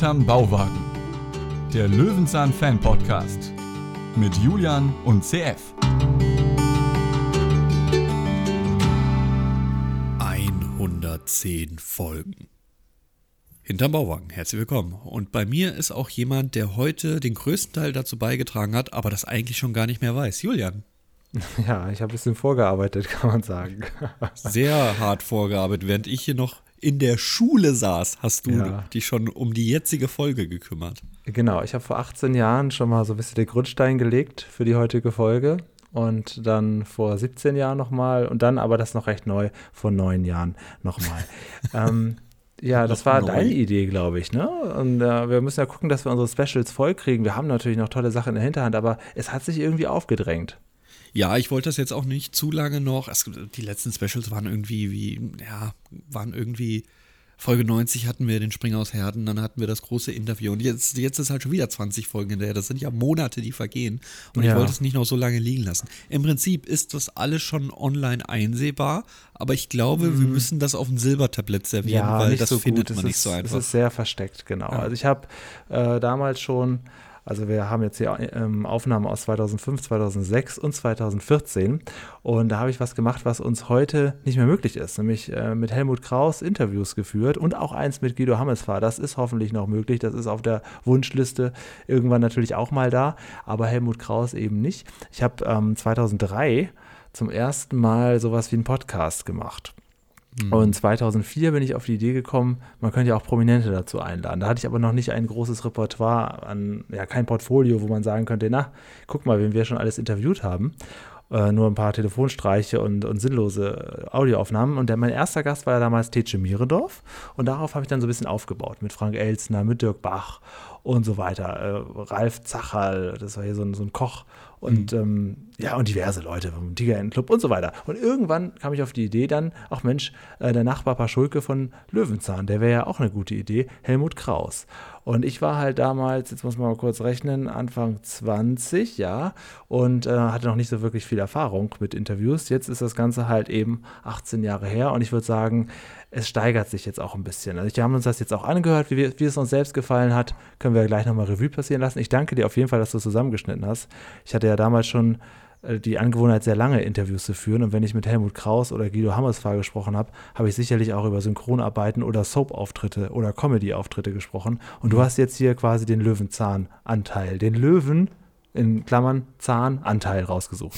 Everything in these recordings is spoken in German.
Hinterm Bauwagen. Der Löwenzahn Fan Podcast mit Julian und CF. 110 Folgen. Hinterm Bauwagen, herzlich willkommen. Und bei mir ist auch jemand, der heute den größten Teil dazu beigetragen hat, aber das eigentlich schon gar nicht mehr weiß. Julian. Ja, ich habe ein bisschen vorgearbeitet, kann man sagen. Sehr hart vorgearbeitet, während ich hier noch in der Schule saß, hast du ja. dich schon um die jetzige Folge gekümmert. Genau, ich habe vor 18 Jahren schon mal so ein bisschen den Grundstein gelegt für die heutige Folge und dann vor 17 Jahren nochmal und dann aber das noch recht neu, vor neun Jahren nochmal. ähm, ja, das war neu. deine Idee, glaube ich, ne? Und äh, wir müssen ja gucken, dass wir unsere Specials vollkriegen. Wir haben natürlich noch tolle Sachen in der Hinterhand, aber es hat sich irgendwie aufgedrängt. Ja, ich wollte das jetzt auch nicht zu lange noch. Es, die letzten Specials waren irgendwie wie, ja, waren irgendwie. Folge 90 hatten wir den Springer aus Herden, dann hatten wir das große Interview und jetzt, jetzt ist halt schon wieder 20 Folgen hinterher. Das sind ja Monate, die vergehen und ja. ich wollte es nicht noch so lange liegen lassen. Im Prinzip ist das alles schon online einsehbar, aber ich glaube, mhm. wir müssen das auf ein Silbertablett servieren, ja, weil das so findet gut. man es nicht ist, so einfach. Das ist sehr versteckt, genau. Ja. Also ich habe äh, damals schon also wir haben jetzt hier ähm, Aufnahmen aus 2005, 2006 und 2014 und da habe ich was gemacht, was uns heute nicht mehr möglich ist, nämlich äh, mit Helmut Kraus Interviews geführt und auch eins mit Guido Hammesfahr. Das ist hoffentlich noch möglich, das ist auf der Wunschliste irgendwann natürlich auch mal da, aber Helmut Kraus eben nicht. Ich habe ähm, 2003 zum ersten Mal sowas wie einen Podcast gemacht. Mhm. Und 2004 bin ich auf die Idee gekommen, man könnte ja auch Prominente dazu einladen. Da hatte ich aber noch nicht ein großes Repertoire an, ja, kein Portfolio, wo man sagen könnte, na, guck mal, wen wir schon alles interviewt haben. Äh, nur ein paar Telefonstreiche und, und sinnlose Audioaufnahmen. Und der, mein erster Gast war ja damals Tetsche Mierendorf. Und darauf habe ich dann so ein bisschen aufgebaut mit Frank Elsner, mit Dirk Bach und so weiter. Äh, Ralf Zacherl, das war hier so ein, so ein Koch und mhm. ähm, ja, und diverse Leute vom Tigerentenclub und so weiter. Und irgendwann kam ich auf die Idee dann, ach Mensch, äh, der Nachbar Paschulke von Löwenzahn, der wäre ja auch eine gute Idee, Helmut Kraus. Und ich war halt damals, jetzt muss man mal kurz rechnen, Anfang 20, ja, und äh, hatte noch nicht so wirklich viel Erfahrung mit Interviews. Jetzt ist das Ganze halt eben 18 Jahre her und ich würde sagen, es steigert sich jetzt auch ein bisschen. Also wir haben uns das jetzt auch angehört, wie, wir, wie es uns selbst gefallen hat, können wir gleich nochmal Revue passieren lassen. Ich danke dir auf jeden Fall, dass du es zusammengeschnitten hast. Ich hatte ja damals schon äh, die Angewohnheit, sehr lange Interviews zu führen. Und wenn ich mit Helmut Kraus oder Guido Hammersfahr gesprochen habe, habe ich sicherlich auch über Synchronarbeiten oder Soap-Auftritte oder Comedy-Auftritte gesprochen. Und du mhm. hast jetzt hier quasi den Löwenzahn-Anteil, den Löwen in Klammern Zahnanteil rausgesucht.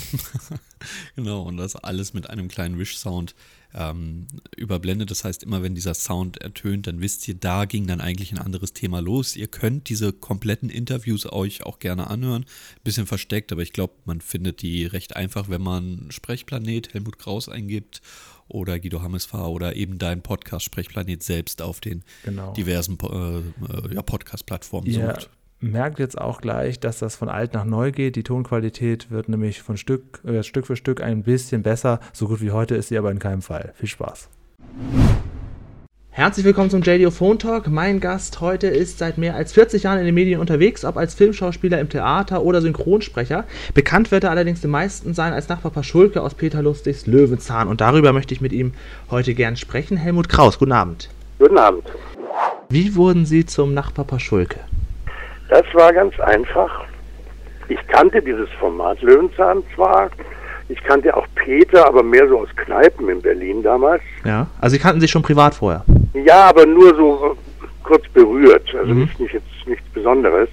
genau, und das alles mit einem kleinen Wish-Sound ähm, überblendet. Das heißt, immer wenn dieser Sound ertönt, dann wisst ihr, da ging dann eigentlich ein anderes Thema los. Ihr könnt diese kompletten Interviews euch auch gerne anhören. Bisschen versteckt, aber ich glaube, man findet die recht einfach, wenn man Sprechplanet Helmut Kraus eingibt oder Guido Hammesfahr oder eben dein Podcast Sprechplanet selbst auf den genau. diversen äh, äh ja, Podcast-Plattformen ja, sucht merkt jetzt auch gleich, dass das von alt nach neu geht. Die Tonqualität wird nämlich von Stück, äh, Stück für Stück ein bisschen besser. So gut wie heute ist sie aber in keinem Fall. Viel Spaß. Herzlich willkommen zum JDO Phone Talk. Mein Gast heute ist seit mehr als 40 Jahren in den Medien unterwegs, ob als Filmschauspieler im Theater oder Synchronsprecher. Bekannt wird er allerdings den meisten sein als Nachbar Paschulke aus Peter Lustigs Löwenzahn. Und darüber möchte ich mit ihm heute gern sprechen. Helmut Kraus, guten Abend. Guten Abend. Wie wurden Sie zum Nachbar Paschulke? Das war ganz einfach. Ich kannte dieses Format Löwenzahn zwar, ich kannte auch Peter, aber mehr so aus Kneipen in Berlin damals. Ja, also Sie kannten sich schon privat vorher? Ja, aber nur so kurz berührt, also mhm. nicht, nicht jetzt nichts Besonderes.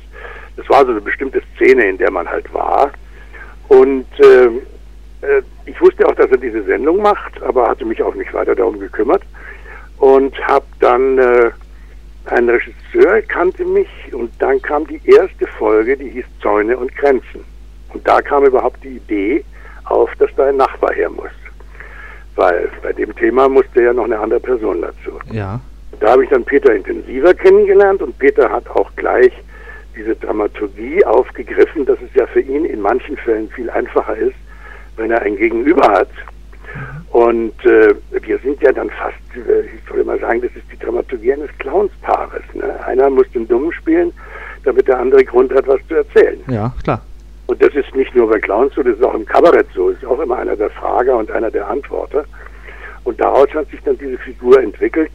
Es war so eine bestimmte Szene, in der man halt war. Und äh, äh, ich wusste auch, dass er diese Sendung macht, aber hatte mich auch nicht weiter darum gekümmert. Und habe dann äh, ein Regisseur kannte mich und dann kam die erste Folge, die hieß Zäune und Grenzen. Und da kam überhaupt die Idee auf, dass da ein Nachbar her muss. Weil bei dem Thema musste ja noch eine andere Person dazu. Ja. Da habe ich dann Peter intensiver kennengelernt und Peter hat auch gleich diese Dramaturgie aufgegriffen, dass es ja für ihn in manchen Fällen viel einfacher ist, wenn er ein Gegenüber hat, und äh, wir sind ja dann fast, äh, ich würde mal sagen, das ist die Dramaturgie eines Clownspaares. Ne? Einer muss den Dummen spielen, damit der andere Grund hat, was zu erzählen. Ja, klar. Und das ist nicht nur bei Clowns so, das ist auch im Kabarett so. Es ist auch immer einer der Frager und einer der Antworter. Und daraus hat sich dann diese Figur entwickelt.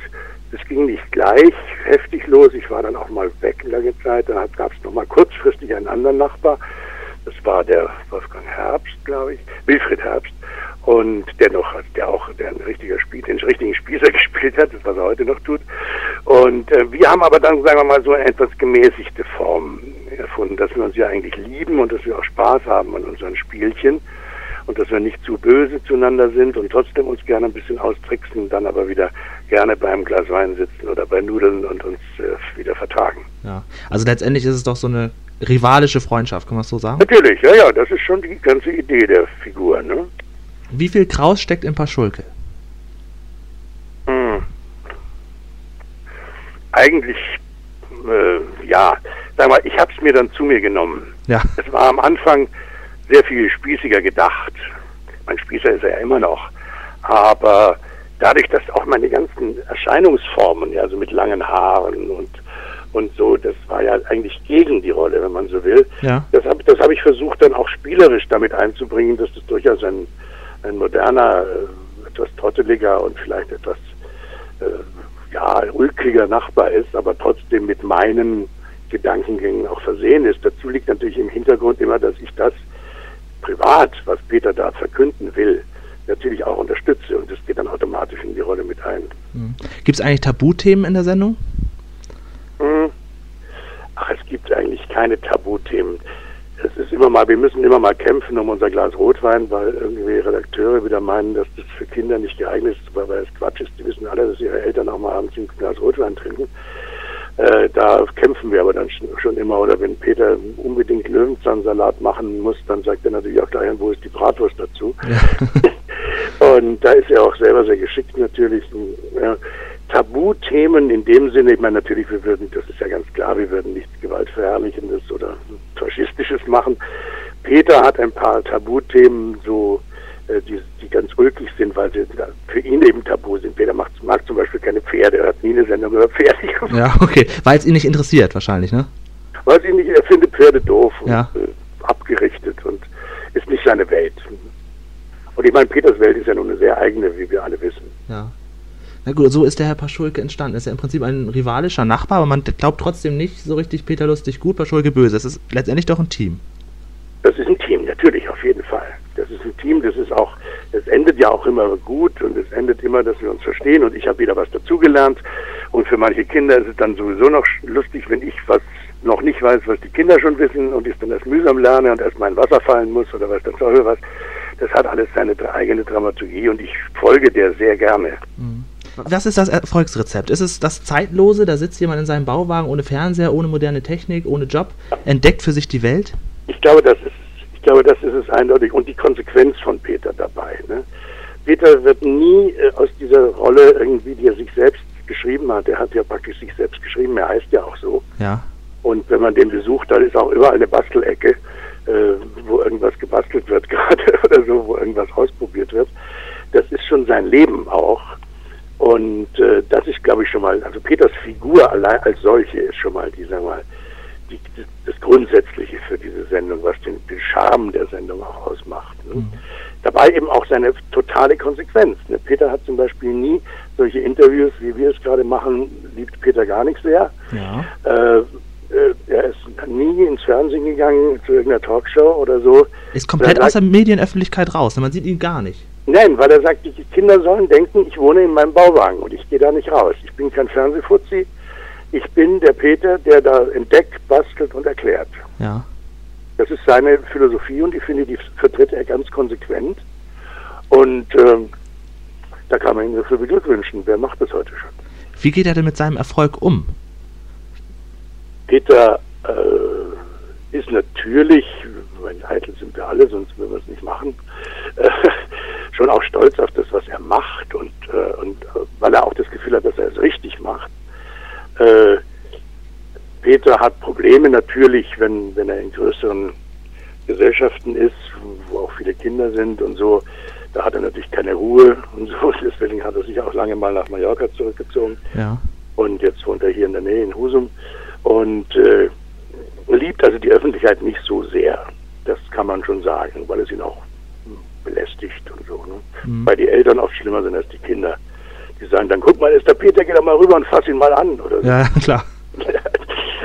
Es ging nicht gleich heftig los. Ich war dann auch mal weg Zeit. Dann gab es nochmal kurzfristig einen anderen Nachbar. Das war der Wolfgang Herbst, glaube ich, Wilfried Herbst. Und der noch, der auch, der ein richtiger Spiel, den richtigen Spießer gespielt hat, das was er heute noch tut. Und äh, wir haben aber dann, sagen wir mal, so eine etwas gemäßigte Form erfunden, dass wir uns ja eigentlich lieben und dass wir auch Spaß haben an unseren Spielchen und dass wir nicht zu böse zueinander sind und trotzdem uns gerne ein bisschen austricksen, dann aber wieder gerne beim Glas Wein sitzen oder bei Nudeln und uns äh, wieder vertragen. Ja, also letztendlich ist es doch so eine rivalische Freundschaft, kann man es so sagen? Natürlich, ja, ja, das ist schon die ganze Idee der Figur. Ne? Wie viel Kraus steckt in Paschulke? Hm. Eigentlich, äh, ja, sag mal, ich habe es mir dann zu mir genommen. Ja. Es war am Anfang sehr viel spießiger gedacht. Mein Spießer ist er ja immer noch. Aber dadurch, dass auch meine ganzen Erscheinungsformen, ja, so mit langen Haaren und und so, das war ja eigentlich gegen die Rolle, wenn man so will. Ja. Das habe das hab ich versucht dann auch spielerisch damit einzubringen, dass das durchaus ein, ein moderner, äh, etwas trotteliger und vielleicht etwas äh, ja, ulkiger Nachbar ist, aber trotzdem mit meinen Gedankengängen auch versehen ist. Dazu liegt natürlich im Hintergrund immer, dass ich das privat, was Peter da verkünden will, natürlich auch unterstütze und das geht dann automatisch in die Rolle mit ein. Mhm. Gibt es eigentlich Tabuthemen in der Sendung? Hm. Ach, es gibt eigentlich keine Tabuthemen. Es ist immer mal, wir müssen immer mal kämpfen um unser Glas Rotwein, weil irgendwie Redakteure wieder meinen, dass das für Kinder nicht geeignet ist, weil es Quatsch ist. Die wissen alle, dass ihre Eltern auch mal abends ein Glas Rotwein trinken. Äh, da kämpfen wir aber dann schon immer. Oder wenn Peter unbedingt Löwenzahnsalat machen muss, dann sagt er natürlich auch gleich, wo ist die Bratwurst dazu? Ja. Und da ist er auch selber sehr geschickt natürlich. Ja. Tabuthemen in dem Sinne, ich meine natürlich, wir würden, das ist ja ganz klar, wir würden nichts Gewaltverherrlichendes oder Faschistisches machen. Peter hat ein paar Tabuthemen, so äh, die, die ganz ulkig sind, weil sie für ihn eben tabu sind. Peter macht, mag zum Beispiel keine Pferde, er hat nie eine Sendung über Pferde gemacht. Ja, okay, weil es ihn nicht interessiert wahrscheinlich, ne? Weil es ihn nicht, er findet Pferde doof ja. und äh, abgerichtet und ist nicht seine Welt. Und ich meine, Peters Welt ist ja nun eine sehr eigene, wie wir alle wissen. Ja. Na gut, so ist der Herr Paschulke entstanden. Er ist ja im Prinzip ein rivalischer Nachbar, aber man glaubt trotzdem nicht so richtig Peter Lustig gut, Paschulke böse. Es ist letztendlich doch ein Team. Das ist ein Team, natürlich, auf jeden Fall. Das ist ein Team, das ist auch, es endet ja auch immer gut und es endet immer, dass wir uns verstehen und ich habe wieder was dazugelernt. Und für manche Kinder ist es dann sowieso noch lustig, wenn ich was noch nicht weiß, was die Kinder schon wissen und ich dann erst mühsam lerne und erst mal in Wasser fallen muss oder was das soll was. Das hat alles seine eigene Dramaturgie und ich folge der sehr gerne. Mhm. Was ist das Erfolgsrezept? Ist es das Zeitlose? Da sitzt jemand in seinem Bauwagen ohne Fernseher, ohne moderne Technik, ohne Job, entdeckt für sich die Welt? Ich glaube, das ist, ich glaube, das ist es eindeutig. Und die Konsequenz von Peter dabei. Ne? Peter wird nie äh, aus dieser Rolle irgendwie, die er sich selbst geschrieben hat, er hat ja praktisch sich selbst geschrieben, er heißt ja auch so. Ja. Und wenn man den besucht, dann ist auch überall eine Bastelecke, äh, wo irgendwas gebastelt wird gerade oder so, wo irgendwas ausprobiert wird. Das ist schon sein Leben auch. Und äh, das ist, glaube ich, schon mal, also Peters Figur allein als solche ist schon mal, die, sagen wir mal, die, das Grundsätzliche für diese Sendung, was den, den Charme der Sendung auch ausmacht. Ne? Mhm. Dabei eben auch seine totale Konsequenz. Ne? Peter hat zum Beispiel nie solche Interviews, wie wir es gerade machen, liebt Peter gar nicht sehr. Ja. Äh, äh er ist nie ins Fernsehen gegangen, zu irgendeiner Talkshow oder so. Ist komplett aus der Medienöffentlichkeit raus, man sieht ihn gar nicht. Nein, weil er sagt, die Kinder sollen denken, ich wohne in meinem Bauwagen und ich gehe da nicht raus. Ich bin kein Fernsehfuzzi. Ich bin der Peter, der da entdeckt, bastelt und erklärt. Ja. Das ist seine Philosophie und ich finde, die vertritt er ganz konsequent. Und ähm, da kann man ihn dafür beglückwünschen. Wer macht das heute schon? Wie geht er denn mit seinem Erfolg um? Peter äh, ist natürlich, wenn eitel sind wir alle, sonst würden wir es nicht machen, äh, schon auch stolz auf das, was er macht und, äh, und äh, weil er auch das Gefühl hat, dass er es richtig macht. Äh, Peter hat Probleme natürlich, wenn, wenn er in größeren Gesellschaften ist, wo auch viele Kinder sind und so. Da hat er natürlich keine Ruhe und so. Deswegen hat er sich auch lange mal nach Mallorca zurückgezogen. Ja. Und jetzt wohnt er hier in der Nähe in Husum und äh, liebt also die Öffentlichkeit nicht so sehr. Das kann man schon sagen, weil es ihn auch belästigt und so. Ne? Mhm. Weil die Eltern oft schlimmer sind als die Kinder. Die sagen dann, guck mal, ist der Peter, geh doch mal rüber und fass ihn mal an. Oder so. Ja, klar.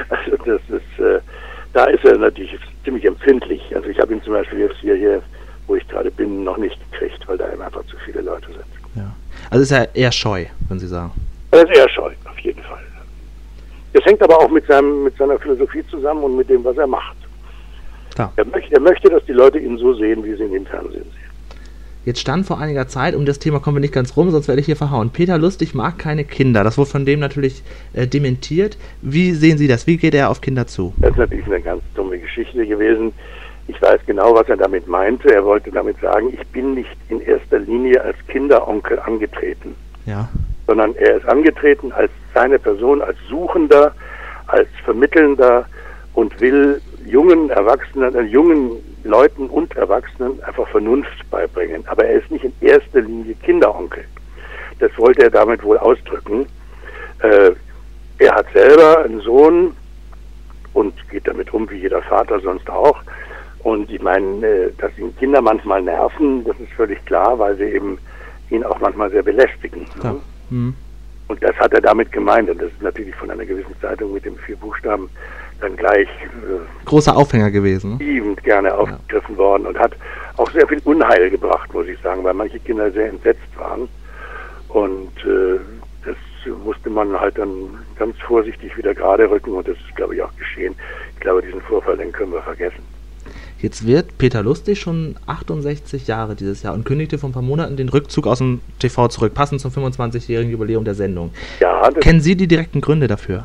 also das ist, da ist er natürlich ziemlich empfindlich. Also ich habe ihn zum Beispiel jetzt hier, hier, wo ich gerade bin, noch nicht gekriegt, weil da einfach zu viele Leute sind. Ja. Also ist er eher scheu, würden Sie sagen? Er ist eher scheu, auf jeden Fall. Das hängt aber auch mit, seinem, mit seiner Philosophie zusammen und mit dem, was er macht. Klar. Er, möchte, er möchte, dass die Leute ihn so sehen, wie sie ihn im Fernsehen sehen. Jetzt stand vor einiger Zeit, um das Thema kommen wir nicht ganz rum, sonst werde ich hier verhauen. Peter Lustig mag keine Kinder. Das wurde von dem natürlich äh, dementiert. Wie sehen Sie das? Wie geht er auf Kinder zu? Das ist natürlich eine ganz dumme Geschichte gewesen. Ich weiß genau, was er damit meinte. Er wollte damit sagen, ich bin nicht in erster Linie als Kinderonkel angetreten, Ja. sondern er ist angetreten als seine Person, als Suchender, als Vermittelnder und will jungen Erwachsenen, äh, jungen Leuten und Erwachsenen einfach Vernunft beibringen. Aber er ist nicht in erster Linie Kinderonkel. Das wollte er damit wohl ausdrücken. Äh, er hat selber einen Sohn und geht damit um wie jeder Vater sonst auch. Und ich meine, äh, dass ihn Kinder manchmal nerven, das ist völlig klar, weil sie eben ihn auch manchmal sehr belästigen. Klar. Ne? Hm. Und das hat er damit gemeint. Und das ist natürlich von einer gewissen Zeitung mit den vier Buchstaben dann gleich äh, Großer Aufhänger gewesen. Ne? liebend gerne aufgegriffen worden und hat auch sehr viel Unheil gebracht, muss ich sagen, weil manche Kinder sehr entsetzt waren. Und äh, das musste man halt dann ganz vorsichtig wieder gerade rücken und das ist, glaube ich, auch geschehen. Ich glaube, diesen Vorfall, den können wir vergessen. Jetzt wird Peter Lustig schon 68 Jahre dieses Jahr und kündigte vor ein paar Monaten den Rückzug aus dem TV zurück, passend zum 25-jährigen Jubiläum der Sendung. Ja, Kennen Sie die direkten Gründe dafür?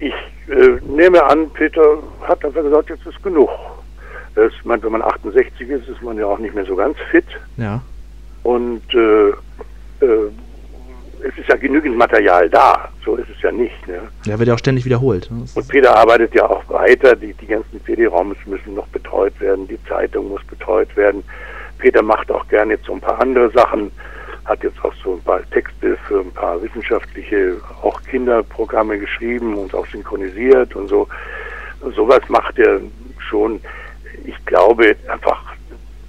ich äh, nehme an, Peter hat einfach gesagt, jetzt ist genug. Das, ich meine, wenn man 68 ist, ist man ja auch nicht mehr so ganz fit. Ja. Und äh, äh, es ist ja genügend Material da. So ist es ja nicht. Ne? Der wird ja auch ständig wiederholt. ne? Und Peter arbeitet ja auch weiter. Die, die ganzen CD-Raums müssen noch betreut werden. Die Zeitung muss betreut werden. Peter macht auch gerne jetzt so ein paar andere Sachen. Hat jetzt auch so ein paar Texte für ein paar wissenschaftliche, auch Kinderprogramme geschrieben und auch synchronisiert und so. Sowas macht er schon. Ich glaube einfach,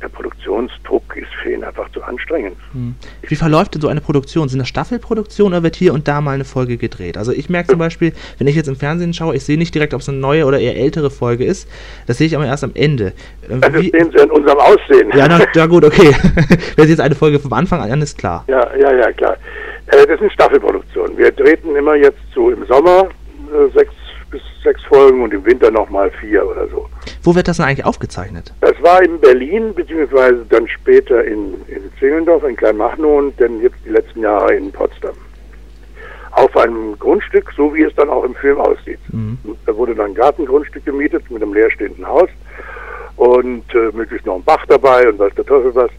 der Produktionsdruck ist für ihn einfach zu anstrengend. Hm. Wie verläuft denn so eine Produktion? Sind das Staffelproduktionen oder wird hier und da mal eine Folge gedreht? Also ich merke zum Beispiel, wenn ich jetzt im Fernsehen schaue, ich sehe nicht direkt, ob es eine neue oder eher ältere Folge ist. Das sehe ich aber erst am Ende. Äh, Das sehen Sie in unserem Aussehen. ja, na, ja gut, okay. Wenn es jetzt eine Folge vom Anfang an ist, klar. Ja, ja, ja, klar. Äh, das sind Staffelproduktionen. Wir treten immer jetzt so im Sommer äh, sechs sechs Folgen und im Winter nochmal vier oder so. Wo wird das denn eigentlich aufgezeichnet? Das war in Berlin, beziehungsweise dann später in, in Zehlendorf, in Kleinmachnow und dann jetzt die letzten Jahre in Potsdam. Auf einem Grundstück, so wie es dann auch im Film aussieht. Mhm. Da wurde dann ein Gartengrundstück gemietet mit einem leerstehenden Haus und äh, möglichst noch ein Bach dabei und weiß der Teufel was.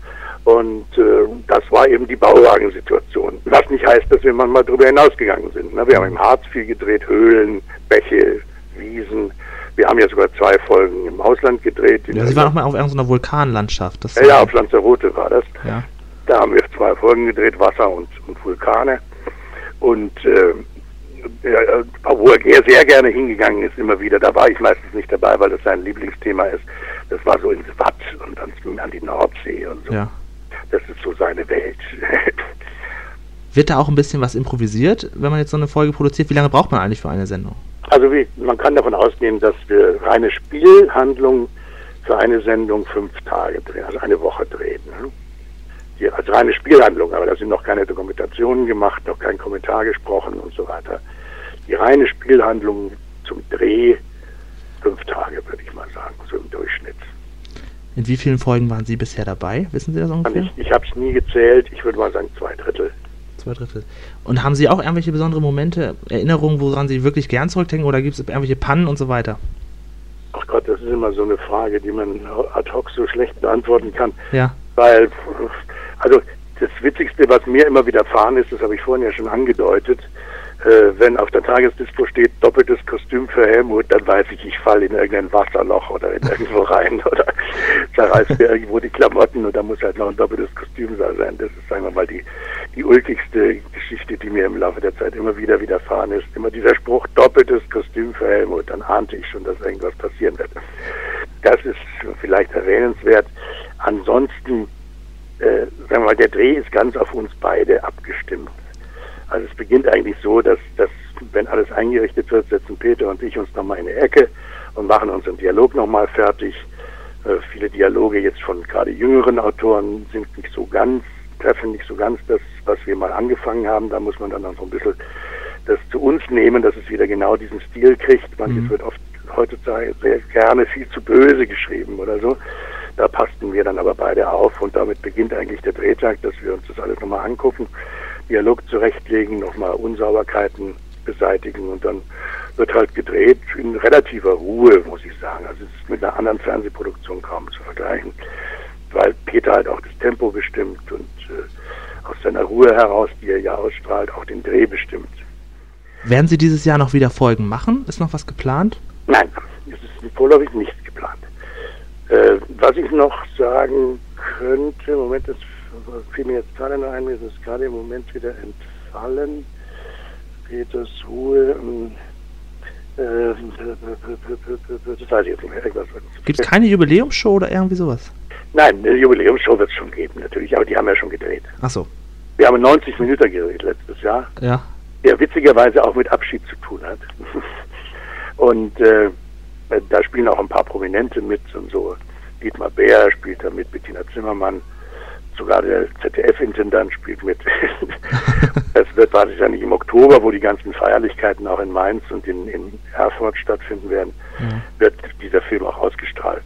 Und äh, das war eben die Bauwagensituation. Was nicht heißt, dass wir manchmal darüber hinausgegangen sind. Ne? Wir haben im Harz viel gedreht, Höhlen, Bäche, Wiesen. Wir haben ja sogar zwei Folgen im Ausland gedreht. Ja, Sie waren auch mal auf irgendeiner Vulkanlandschaft. Das ja, ja, auf Lanzarote war das. ja. Da haben wir zwei Folgen gedreht, Wasser und, und Vulkane. Und äh, ja, äh, wo er sehr gerne hingegangen ist, immer wieder. Da war ich meistens nicht dabei, weil das sein Lieblingsthema ist. Das war so ins Watt und dann an die Nordsee und so. ja. Das ist so seine Welt. Wird da auch ein bisschen was improvisiert, wenn man jetzt so eine Folge produziert? Wie lange braucht man eigentlich für eine Sendung? Also wie, man kann davon ausgehen, dass wir reine Spielhandlung für eine Sendung fünf Tage drehen, also eine Woche drehen. Ne? Die, als reine Spielhandlung, aber da sind noch keine Dokumentationen gemacht, noch kein Kommentar gesprochen und so weiter. Die reine Spielhandlung zum Dreh fünf Tage, würde ich mal sagen, so im Durchschnitt. In wie vielen Folgen waren Sie bisher dabei? Wissen Sie das ungefähr? Ich, ich habe es nie gezählt, ich würde mal sagen zwei Drittel. Zwei Drittel. Und haben Sie auch irgendwelche besondere Momente, Erinnerungen, woran Sie wirklich gern zurückdenken oder gibt es irgendwelche Pannen und so weiter? Ach Gott, das ist immer so eine Frage, die man ad hoc so schlecht beantworten kann. Ja. Weil, also das Witzigste, was mir immer widerfahren ist, das habe ich vorhin ja schon angedeutet, wenn auf der Tagesdispo steht doppeltes Kostüm für Helmut, dann weiß ich, ich falle in irgendein Wasserloch oder in irgendwo rein oder zerreißt mir irgendwo die Klamotten und da muss halt noch ein doppeltes Kostüm da sein. Das ist, sagen wir mal, die, die ulkigste Geschichte, die mir im Laufe der Zeit immer wieder widerfahren ist. Immer dieser Spruch, doppeltes Kostüm für Helmut, dann ahnte ich schon, dass irgendwas passieren wird. Das ist vielleicht erwähnenswert. Ansonsten, äh, sagen wir mal, der Dreh ist ganz auf uns beide abgestimmt. Also es beginnt eigentlich so, dass, dass wenn alles eingerichtet wird, setzen Peter und ich uns nochmal in eine Ecke und machen unseren Dialog nochmal fertig. Äh, viele Dialoge jetzt von gerade jüngeren Autoren sind nicht so ganz, treffen nicht so ganz das, was wir mal angefangen haben. Da muss man dann noch so ein bisschen das zu uns nehmen, dass es wieder genau diesen Stil kriegt. Manches mhm. wird oft heutzutage sehr gerne viel zu böse geschrieben oder so. Da passten wir dann aber beide auf und damit beginnt eigentlich der Drehtag, dass wir uns das alles nochmal angucken, Dialog zurechtlegen, nochmal Unsauberkeiten beseitigen und dann wird halt gedreht in relativer Ruhe, muss ich sagen. Also es ist mit einer anderen Fernsehproduktion kaum zu vergleichen, weil Peter halt auch das Tempo bestimmt und äh, aus seiner Ruhe heraus, die er ja ausstrahlt, auch den Dreh bestimmt. Werden Sie dieses Jahr noch wieder Folgen machen? Ist noch was geplant? Nein, es ist vorläufig nichts geplant. Äh, was ich noch sagen könnte, Moment, das fiel mir jetzt gerade noch ein, mir ist es gerade im Moment wieder entfallen. Peters Ruhe. Ähm, äh. Gibt es keine Jubiläumsshow oder irgendwie sowas? Nein, eine Jubiläumsshow wird es schon geben, natürlich, aber die haben ja schon gedreht. Ach so. Wir haben 90 Minuten gedreht letztes Jahr. Ja. Der witzigerweise auch mit Abschied zu tun hat. Und äh, da spielen auch ein paar Prominente mit und so. Dietmar Bär spielt da mit, Bettina Zimmermann, sogar der ZDF-Intendant spielt mit. es wird wahrscheinlich im Oktober, wo die ganzen Feierlichkeiten auch in Mainz und in, in Erfurt stattfinden werden, ja. wird dieser Film auch ausgestrahlt.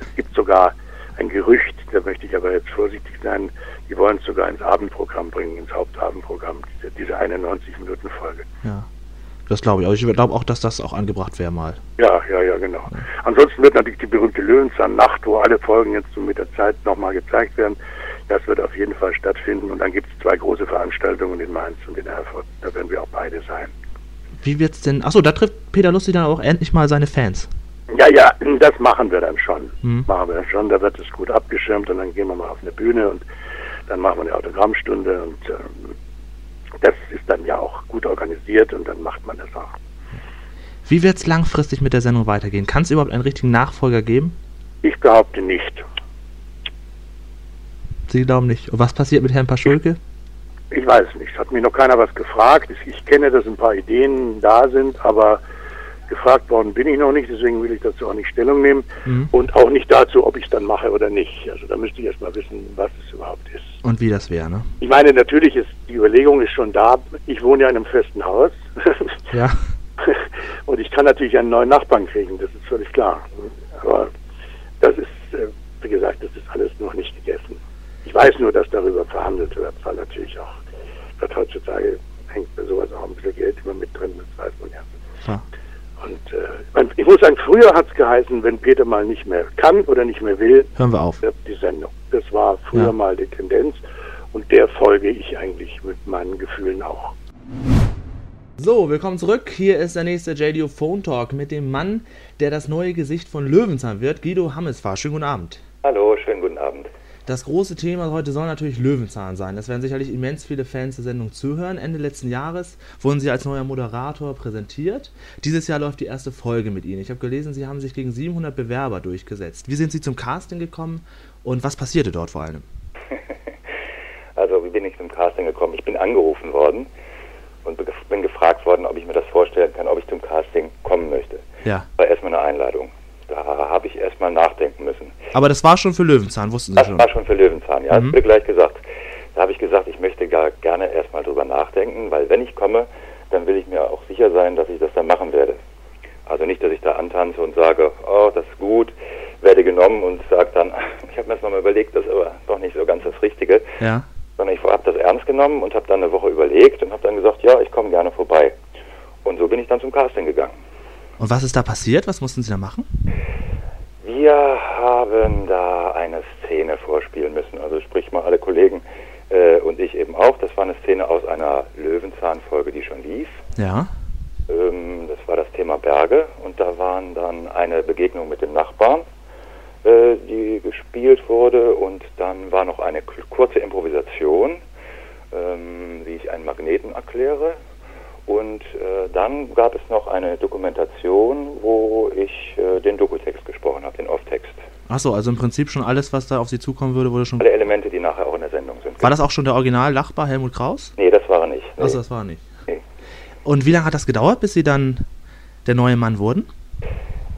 Es gibt sogar ein Gerücht, da möchte ich aber jetzt vorsichtig sein, die wollen es sogar ins Abendprogramm bringen, ins Hauptabendprogramm, diese, diese 91-Minuten-Folge. Ja. Das glaube ich. Aber ich glaube auch, dass das auch angebracht wäre mal. Ja, ja, ja, genau. Ja. Ansonsten wird natürlich die berühmte Löwenzahn-Nacht, wo alle Folgen jetzt so mit der Zeit nochmal gezeigt werden. Das wird auf jeden Fall stattfinden. Und dann gibt es zwei große Veranstaltungen in Mainz und in Erfurt. Da werden wir auch beide sein. Wie wird's denn? Achso, da trifft Peter Lustig dann auch endlich mal seine Fans. Ja, ja, das machen wir dann schon. Hm. Machen wir dann schon. Da wird es gut abgeschirmt und dann gehen wir mal auf eine Bühne und dann machen wir eine Autogrammstunde und äh, das ist dann ja auch gut organisiert und dann macht man das auch. Wie wird es langfristig mit der Sendung weitergehen? Kann es überhaupt einen richtigen Nachfolger geben? Ich behaupte nicht. Sie glauben nicht. Und was passiert mit Herrn Paschulke? Ich weiß nicht. Hat mich noch keiner was gefragt. Ich kenne, dass ein paar Ideen da sind, aber gefragt worden bin ich noch nicht, deswegen will ich dazu auch nicht Stellung nehmen mhm. und auch nicht dazu, ob ich es dann mache oder nicht. Also da müsste ich erstmal wissen, was es überhaupt ist. Und wie das wäre, ne? Ich meine, natürlich ist die Überlegung ist schon da. Ich wohne ja in einem festen Haus. Ja. und ich kann natürlich einen neuen Nachbarn kriegen, das ist völlig klar. Aber das ist, äh, wie gesagt, das ist alles noch nicht gegessen. Ich weiß nur, dass darüber verhandelt wird, weil natürlich auch, dass heutzutage hängt bei sowas auch ein bisschen Geld immer mit drin, das weiß man ja. ja. Und äh, ich muss sagen, früher hat es geheißen, wenn Peter mal nicht mehr kann oder nicht mehr will, hören wir auf. Die Sendung. Das war früher ja. mal die Tendenz und der folge ich eigentlich mit meinen Gefühlen auch. So, willkommen zurück. Hier ist der nächste JDO Phone Talk mit dem Mann, der das neue Gesicht von Löwenzahn wird, Guido Hammesfahr. Schönen guten Abend. Hallo, schönen. Das große Thema heute soll natürlich Löwenzahn sein. Es werden sicherlich immens viele Fans der Sendung zuhören. Ende letzten Jahres wurden Sie als neuer Moderator präsentiert. Dieses Jahr läuft die erste Folge mit Ihnen. Ich habe gelesen, Sie haben sich gegen 700 Bewerber durchgesetzt. Wie sind Sie zum Casting gekommen und was passierte dort vor allem? Also, wie bin ich zum Casting gekommen? Ich bin angerufen worden und bin gefragt worden, ob ich mir das vorstellen kann, ob ich zum Casting kommen möchte. Ja. War erstmal eine Einladung. Da habe ich erstmal nachdenken müssen. Aber das war schon für Löwenzahn, wussten Sie das schon? Das war schon für Löwenzahn, ja. Mhm. Das wurde gleich gesagt. Da habe ich gesagt, ich möchte gar gerne erstmal drüber nachdenken, weil wenn ich komme, dann will ich mir auch sicher sein, dass ich das dann machen werde. Also nicht, dass ich da antanze und sage, oh, das ist gut, werde genommen und sage dann, ich habe mir das nochmal überlegt, das ist aber doch nicht so ganz das Richtige. Ja. Sondern ich habe das ernst genommen und habe dann eine Woche überlegt und habe dann gesagt, ja, ich komme gerne vorbei. Und so bin ich dann zum Casting gegangen. Und was ist da passiert? Was mussten Sie da machen? Wir haben da eine Szene vorspielen müssen. Also sprich mal alle Kollegen äh, und ich eben auch. Das war eine Szene aus einer Löwenzahn-Folge, die schon lief. Ja. Ähm, das war das Thema Berge und da waren dann eine Begegnung mit dem Nachbarn, äh, die gespielt wurde und dann war noch eine kurze Improvisation, ähm, wie ich einen Magneten erkläre. Und äh, dann gab es noch eine Dokumentation, wo ich äh, den Dokutext gesprochen habe, den Off-Text. Achso, also im Prinzip schon alles, was da auf Sie zukommen würde, wurde schon. Alle Elemente, die nachher auch in der Sendung sind. War das auch schon der Original Lachbar Helmut Kraus? Nee, das war er nicht. Nee. Achso, das war er nicht. Nee. Und wie lange hat das gedauert, bis Sie dann der neue Mann wurden?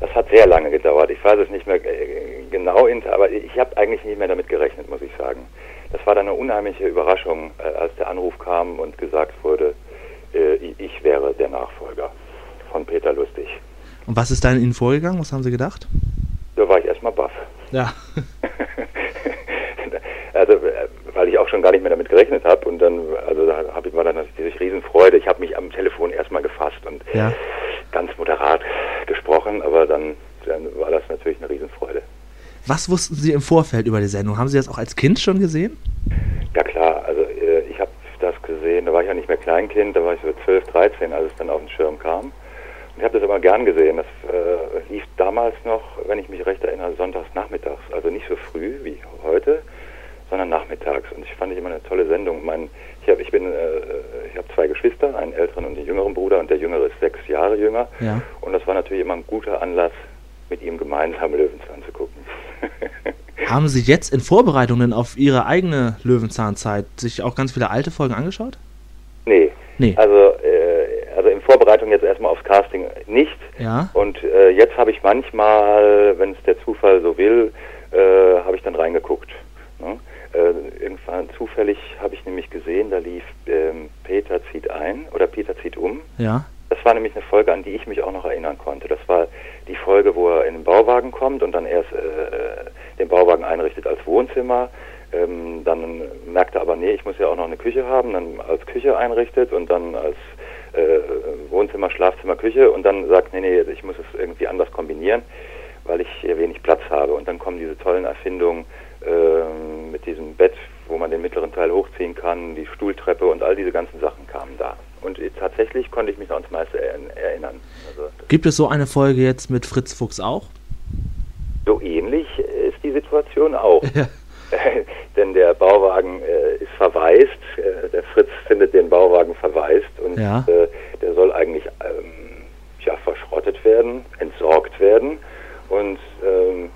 Das hat sehr lange gedauert. Ich weiß es nicht mehr äh, genau, aber ich habe eigentlich nicht mehr damit gerechnet, muss ich sagen. Das war dann eine unheimliche Überraschung, äh, als der Anruf kam und gesagt wurde, äh, ich wäre der Nachfolger von Peter Lustig. Und was ist dann Ihnen vorgegangen? Was haben Sie gedacht? Da war ich erstmal baff. Ja. also, weil ich auch schon gar nicht mehr damit gerechnet habe und dann, also da hab ich, war dann natürlich Riesenfreude. Ich habe mich am Telefon erstmal gefasst und ja. ganz moderat gesprochen, aber dann, dann war das natürlich eine Riesenfreude. Was wussten Sie im Vorfeld über die Sendung? Haben Sie das auch als Kind schon gesehen? Ja klar, also äh, ich habe das gesehen, da war ich ja nicht mehr Kleinkind, da war ich so 12, 13, als es dann auf den Schirm kam. Und ich habe das immer gern gesehen. Das äh, lief damals noch, wenn ich mich recht erinnere, sonntags nachmittags. Also nicht so früh wie heute, sondern nachmittags. Und ich fand ich immer eine tolle Sendung. Mein, ich habe ich bin, äh, ich habe zwei Geschwister, einen älteren und einen jüngeren Bruder und der jüngere ist sechs Jahre jünger. Ja. Und das war natürlich immer ein guter Anlass, mit ihm gemeinsam Löwenzahn zu gucken. Haben Sie jetzt in Vorbereitungen auf Ihre eigene Löwenzahnzeit sich auch ganz viele alte Folgen angeschaut? Nee. Nee. Also, äh, also in Vorbereitung jetzt erstmal aufs Casting nicht. Ja. Und äh, jetzt habe ich manchmal, wenn es der Zufall so will, äh, habe ich dann reingeguckt. Ne? Äh, irgendwann zufällig habe ich nämlich gesehen, da lief ähm, Peter zieht ein oder Peter zieht um. Ja. Das war nämlich eine Folge, an die ich mich auch noch erinnern konnte. Das war die Folge, wo er in den Bauwagen kommt und dann erst äh, den Bauwagen einrichtet als Wohnzimmer. Ähm, dann merkt er aber, nee, ich muss ja auch noch eine Küche haben, dann als Küche einrichtet und dann als äh, Wohnzimmer, Schlafzimmer, Küche und dann sagt, nee, nee, ich muss es irgendwie anders kombinieren, weil ich hier wenig Platz habe. Und dann kommen diese tollen Erfindungen äh, mit diesem Bett, wo man den mittleren Teil hochziehen kann, die Stuhltreppe und all diese ganzen Sachen kamen da. Und tatsächlich konnte ich mich noch ans meiste erinnern. Also Gibt es so eine Folge jetzt mit Fritz Fuchs auch? So ähnlich ist die Situation auch. Ja. Denn der Bauwagen äh, ist verwaist, äh, der Fritz findet den Bauwagen verwaist und Ja. äh, der soll eigentlich ähm, ja, verschrottet werden, entsorgt werden. Und ähm,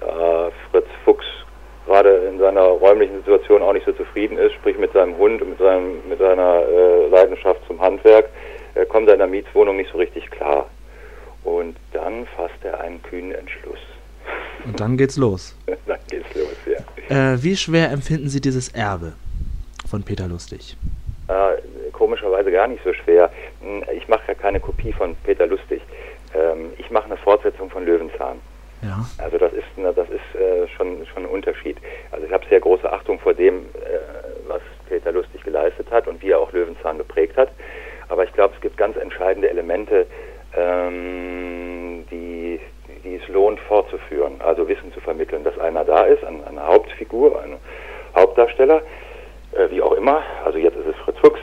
da Fritz Fuchs gerade in seiner räumlichen Situation auch nicht so zufrieden ist, sprich mit seinem Hund und mit, seinem, mit seiner äh, Leidenschaft zum Handwerk, äh, kommt er in der Mietswohnung nicht so richtig klar. Und dann fasst er einen kühnen Entschluss. Und dann geht's los. dann geht's los, ja. Äh, wie schwer empfinden Sie dieses Erbe von Peter Lustig? Äh, komischerweise gar nicht so schwer. Hm, Ich mache ja keine Kopie von Peter Lustig. Ähm, ich mache eine Fortsetzung von Löwenzahn. Ja. Also das ist, na, das ist äh, schon, schon ein Unterschied. Also ich habe sehr große Achtung vor dem, äh, was Peter Lustig geleistet hat und wie er auch Löwenzahn geprägt hat. Aber ich glaube, es gibt ganz entscheidende Elemente, ähm, die, die es lohnt fortzuführen. Also Wissen zu vermitteln, dass einer da ist, eine, eine Hauptfigur, ein Hauptdarsteller, äh, wie auch immer. Also jetzt ist es Fritz Fuchs,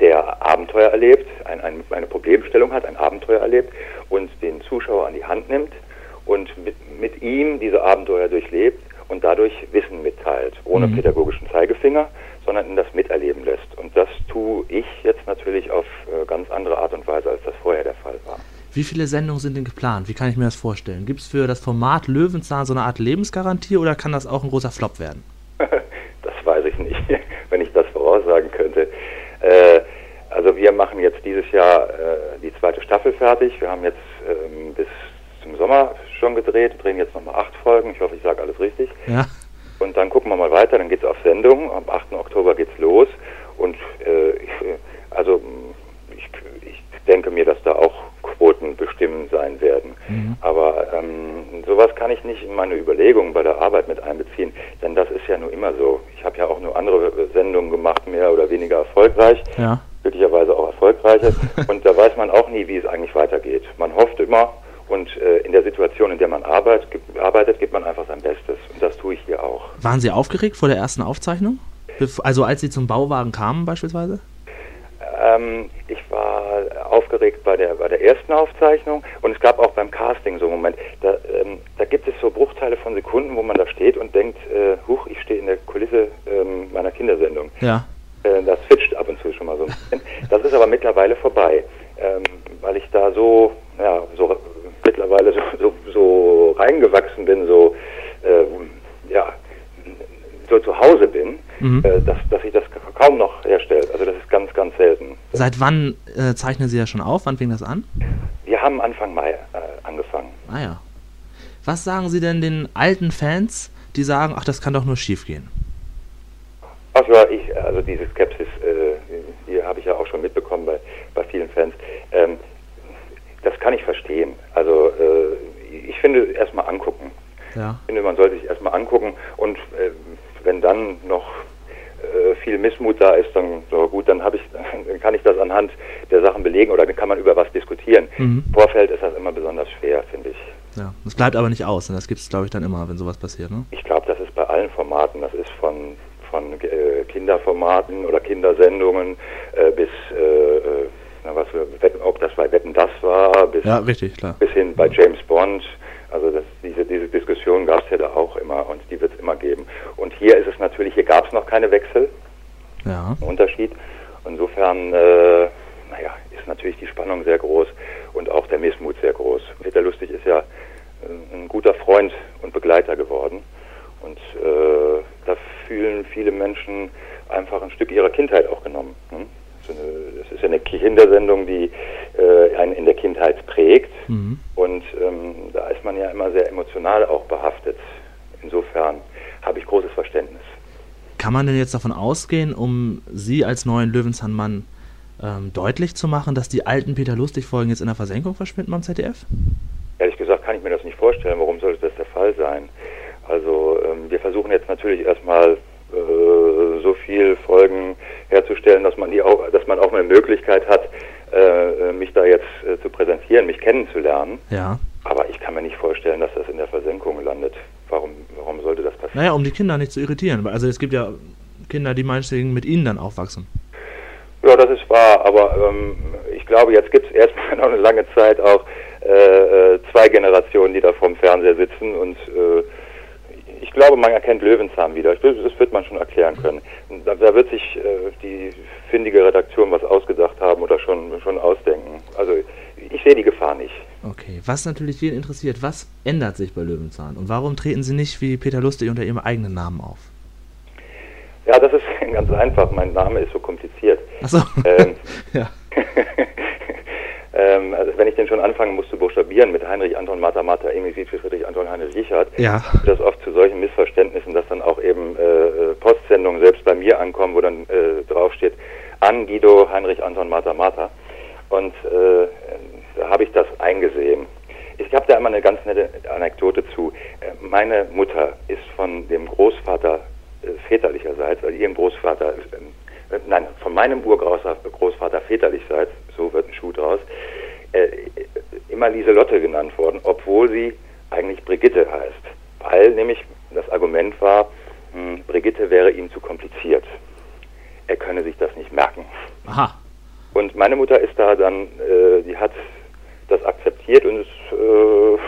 der Abenteuer erlebt, ein, ein, eine Problemstellung hat, ein Abenteuer erlebt und den Zuschauer an die Hand nimmt und mit, mit ihm diese Abenteuer durchlebt und dadurch Wissen mitteilt, ohne Mhm. pädagogischen Zeigefinger, sondern in das Miterleben lässt. Und das tue ich jetzt natürlich auf äh, ganz andere Art und Weise, als das vorher der Fall war. Wie viele Sendungen sind denn geplant? Wie kann ich mir das vorstellen? Gibt es für das Format Löwenzahn so eine Art Lebensgarantie oder kann das auch ein großer Flop werden? das weiß ich nicht, wenn ich das voraussagen könnte. Äh, also wir machen jetzt dieses Jahr äh, die zweite Staffel fertig. Wir haben jetzt ähm, bis zum Sommer schon gedreht, drehen jetzt nochmal acht Folgen. Ich hoffe, ich sage alles richtig. Ja. Und dann gucken wir mal weiter, dann geht's auf Sendung. Am 8. Oktober geht's los. Und äh, ich, also ich, ich denke mir, dass da auch Quoten bestimmend sein werden. Aber ähm, sowas kann ich nicht in meine Überlegungen bei der Arbeit mit einbeziehen, denn das ist ja nur immer so. Ich habe ja auch nur andere Sendungen gemacht, mehr oder weniger erfolgreich, Ja. glücklicherweise auch erfolgreiche. und da weiß man auch nie, wie es eigentlich weitergeht. Man hofft immer und äh, in der Situation, in der man arbeitet, gibt, arbeitet, gibt man einfach sein Bestes. Und das tue ich hier auch. Waren Sie aufgeregt vor der ersten Aufzeichnung? Also als Sie zum Bauwagen kamen beispielsweise? Ähm, ich war aufgeregt bei der, bei der ersten Aufzeichnung und es gab auch beim Casting so einen Moment. Da, ähm, da gibt es so Bruchteile von Sekunden, wo man da steht und denkt, äh, huch, ich stehe in der Kulisse ähm, meiner Kindersendung. Ja. Äh, das switcht ab und zu schon mal so ein bisschen. Das ist aber mittlerweile vorbei, ähm, weil ich da so, ja, so mittlerweile so, so, so reingewachsen bin, so, äh, ja, so zu Hause bin, Mhm. äh, dass, dass sich das kaum noch herstellt. Also das ist ganz, ganz selten. Seit wann äh, zeichnen Sie das schon auf? Wann fing das an? Wir haben Anfang Mai äh, angefangen. Ah ja. Was sagen Sie denn den alten Fans, die sagen, ach, das kann doch nur schief gehen? Ach ja, ich, also diese Skepsis, äh, die habe ich ja auch schon mitbekommen bei, bei vielen Fans. Ähm, das kann ich verstehen. Also äh, ich finde, erstmal angucken. Ja. Ich finde, man sollte sich erstmal angucken und äh, wenn dann noch äh, viel Missmut da ist, dann so gut, dann habe ich, dann kann ich das anhand der Sachen belegen oder dann kann man über was diskutieren. Mhm. Vorfeld ist das immer besonders schwer, finde ich. Ja, das bleibt aber nicht aus, und ne? das gibt es, glaube ich, dann immer, wenn sowas passiert, ne? Ich glaube, das ist bei allen Formaten, das ist von, von äh, Kinderformaten oder Kindersendungen äh, bis, äh, äh na, was ob das bei Wetten das war, bis, ja, richtig, bis hin bei James Bond. Also das, diese, diese Diskussion gab es ja da auch immer und die wird es immer geben. Und hier ist es natürlich, hier gab es noch keine Wechsel. Ja. Unterschied. Insofern, äh, naja, ist natürlich die Spannung sehr groß und auch der Missmut sehr groß. Peter Lustig ist ja äh, ein guter Freund und Begleiter geworden. Und äh, da fühlen viele Menschen einfach ein Stück ihrer Kindheit auch genommen. Hm? Das ist ja eine Kindersendung, die äh, einen in der Kindheit prägt. Mhm. Und ähm, da ist man ja immer sehr emotional auch behaftet. Insofern habe ich großes Verständnis. Kann man denn jetzt davon ausgehen, um Sie als neuen Löwenzahnmann ähm, deutlich zu machen, dass die alten Peter Lustig-Folgen jetzt in der Versenkung verschwinden beim ZDF? Ehrlich gesagt kann ich mir das nicht vorstellen. Warum sollte das der Fall sein? Also ähm, wir versuchen jetzt natürlich erstmal äh, so viel Folgen herzustellen, dass man die auch, dass man auch eine Möglichkeit hat, äh, mich da jetzt äh, zu präsentieren, mich kennenzulernen. Ja. Aber ich kann mir nicht vorstellen, dass das in der Versenkung landet. Warum, warum sollte das passieren? Naja, um die Kinder nicht zu irritieren. Also es gibt ja Kinder, die meinetwegen mit ihnen dann aufwachsen. Ja, das ist wahr, aber ähm, ich glaube, jetzt gibt es erstmal noch eine lange Zeit auch äh, äh, zwei Generationen, die da vorm Fernseher sitzen und äh, ich glaube, man erkennt Löwenzahn wieder. Das wird man schon erklären können. Da, da wird sich äh, die findige Redaktion was ausgedacht haben oder schon, schon ausdenken. Also ich sehe die Gefahr nicht. Okay, was natürlich jeden interessiert, was ändert sich bei Löwenzahn und warum treten Sie nicht wie Peter Lustig unter Ihrem eigenen Namen auf? Ja, das ist ganz einfach. Mein Name ist so kompliziert. Achso. Ähm, ja. ähm, also wenn ich den schon anfangen muss zu buchstabieren mit Heinrich Anton Martha Martha Emil Siegfried Friedrich Anton Heinrich Richard, ja. das oft zu solchen Missverständnissen, dass dann auch eben äh, Postsendungen selbst bei mir ankommen, wo dann äh, draufsteht an Guido Heinrich Anton Martha Martha. Und äh, da habe ich das eingesehen. Ich habe da immer eine ganz nette Anekdote zu. Äh, meine Mutter ist von dem Großvater äh, väterlicherseits, also ihrem Großvater, äh, nein, von meinem Urgroßvater väterlicherseits, so wird ein Schuh draus, äh, immer Lieselotte genannt worden, obwohl sie eigentlich Brigitte heißt. Weil nämlich das Argument war, mh, hm, Brigitte wäre ihm zu kompliziert. Er könne sich das nicht merken. Aha. Und meine Mutter ist da dann, äh, die hat das akzeptiert und ist äh,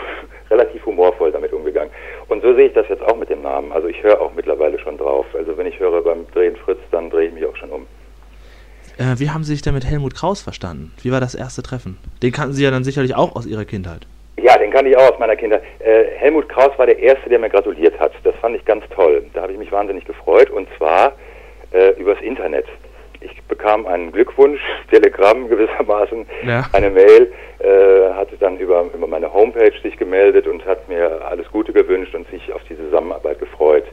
relativ humorvoll damit. Und so sehe ich das jetzt auch mit dem Namen. Also ich höre auch mittlerweile schon drauf. Also wenn ich höre beim Drehen Fritz, dann drehe ich mich auch schon um. Äh, wie haben Sie sich denn mit Helmut Kraus verstanden? Wie war das erste Treffen? Den kannten Sie ja dann sicherlich auch aus Ihrer Kindheit. Ja, den kannte ich auch aus meiner Kindheit. Äh, Helmut Kraus war der Erste, der mir gratuliert hat. Das fand ich ganz toll. Da habe ich mich wahnsinnig gefreut. Und zwar äh, übers Internet. Ich bekam einen Glückwunsch, Telegramm gewissermaßen, ja. eine Mail, äh, hatte dann über, über meine Homepage sich gemeldet und hat mir alles Gute gewünscht und sich auf die Zusammenarbeit gefreut.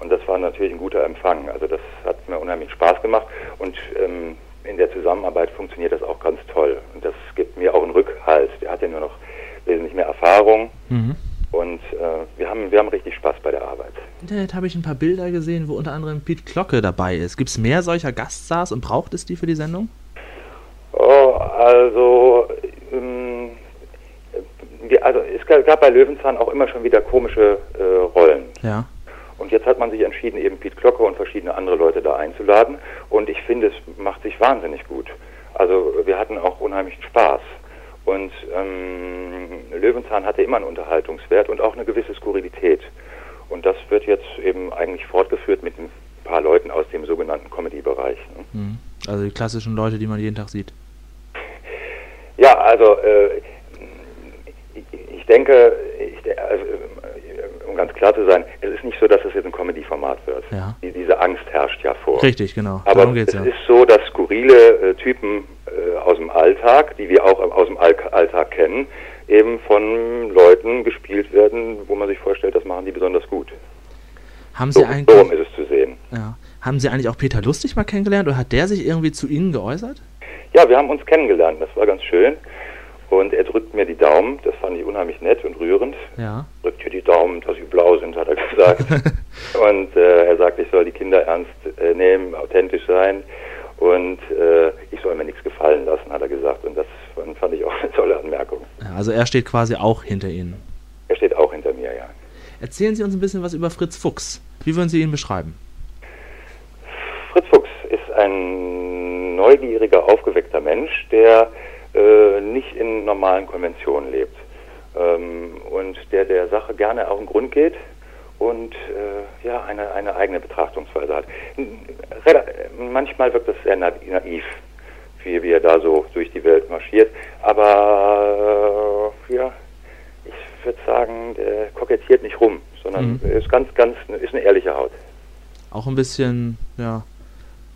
Und das war natürlich ein guter Empfang. Also das hat mir unheimlich Spaß gemacht und ähm, in der Zusammenarbeit funktioniert das auch ganz toll. Und das gibt mir auch einen Rückhalt. Der hat ja nur noch wesentlich mehr Erfahrung. Mhm. Und äh, wir, haben, wir haben richtig Spaß bei der Arbeit. Im Internet habe ich ein paar Bilder gesehen, wo unter anderem Pete Glocke dabei ist. Gibt es mehr solcher Gaststars und braucht es die für die Sendung? Oh, also, ähm, wir, also es gab bei Löwenzahn auch immer schon wieder komische äh, Rollen. Ja. Und jetzt hat man sich entschieden, eben Pete Glocke und verschiedene andere Leute da einzuladen. Und ich finde, es macht sich wahnsinnig gut. Also wir hatten auch unheimlichen Spaß. Und ähm, Löwenzahn hatte immer einen Unterhaltungswert und auch eine gewisse Skurrilität. Und das wird jetzt eben eigentlich fortgeführt mit ein paar Leuten aus dem sogenannten Comedy-Bereich. Ne? Mhm. Also die klassischen Leute, die man jeden Tag sieht. Ja, also äh, ich, ich, denke, ich, also, um ganz klar zu sein, es ist nicht so, dass es jetzt ein Comedy-Format wird. Ja. Die, diese Angst herrscht ja vor. Richtig, genau. Aber es ja. ist so, dass skurrile äh, Typen aus dem Alltag, die wir auch aus dem All Alltag kennen, eben von Leuten gespielt werden, wo man sich vorstellt, das machen die besonders gut. Haben Sie So, eigentlich, so ist es zu sehen. ja, haben Sie eigentlich auch Peter Lustig mal kennengelernt oder hat der sich irgendwie zu Ihnen geäußert? Ja, wir haben uns kennengelernt, das war ganz schön. Und er drückt mir die Daumen, das fand ich unheimlich nett und rührend. Ja. Drückt dir die Daumen, dass sie blau sind, hat er gesagt. und äh, er sagt, ich soll die Kinder ernst äh, nehmen, authentisch sein. Und äh, ich soll mir nichts gefallen lassen, hat er gesagt. Und das fand ich auch eine tolle Anmerkung. Also er steht quasi auch hinter Ihnen. Er steht auch hinter mir, ja. Erzählen Sie uns ein bisschen was über Fritz Fuchs. Wie würden Sie ihn beschreiben? Fritz Fuchs ist ein neugieriger, aufgeweckter Mensch, der äh, nicht in normalen Konventionen lebt ähm, und der der Sache gerne auf den Grund geht und äh, ja eine, eine eigene Betrachtungsweise hat. Manchmal wirkt das sehr na naiv, wie, wie er da so durch die Welt marschiert, aber äh, ja, ich würde sagen, der kokettiert nicht rum, sondern Mhm. ist ganz, ganz, ist eine ehrliche Haut. Auch ein bisschen, ja,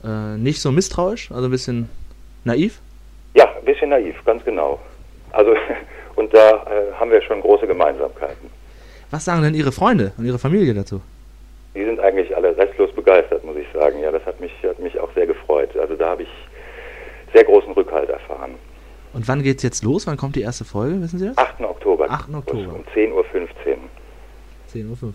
äh, nicht so misstrauisch, also ein bisschen naiv? Ja, ein bisschen naiv, ganz genau. Also, und da äh, haben wir schon große Gemeinsamkeiten. Was sagen denn Ihre Freunde und Ihre Familie dazu? Die sind eigentlich alle restlos begeistert, muss ich sagen. Ja, das hat mich, hat mich auch sehr gefreut. Also da habe ich sehr großen Rückhalt erfahren. Und wann geht's jetzt los? Wann kommt die erste Folge? Wissen Sie das? 8. Oktober. 8. Oktober. Um 10.15 Uhr. 10.15 Uhr.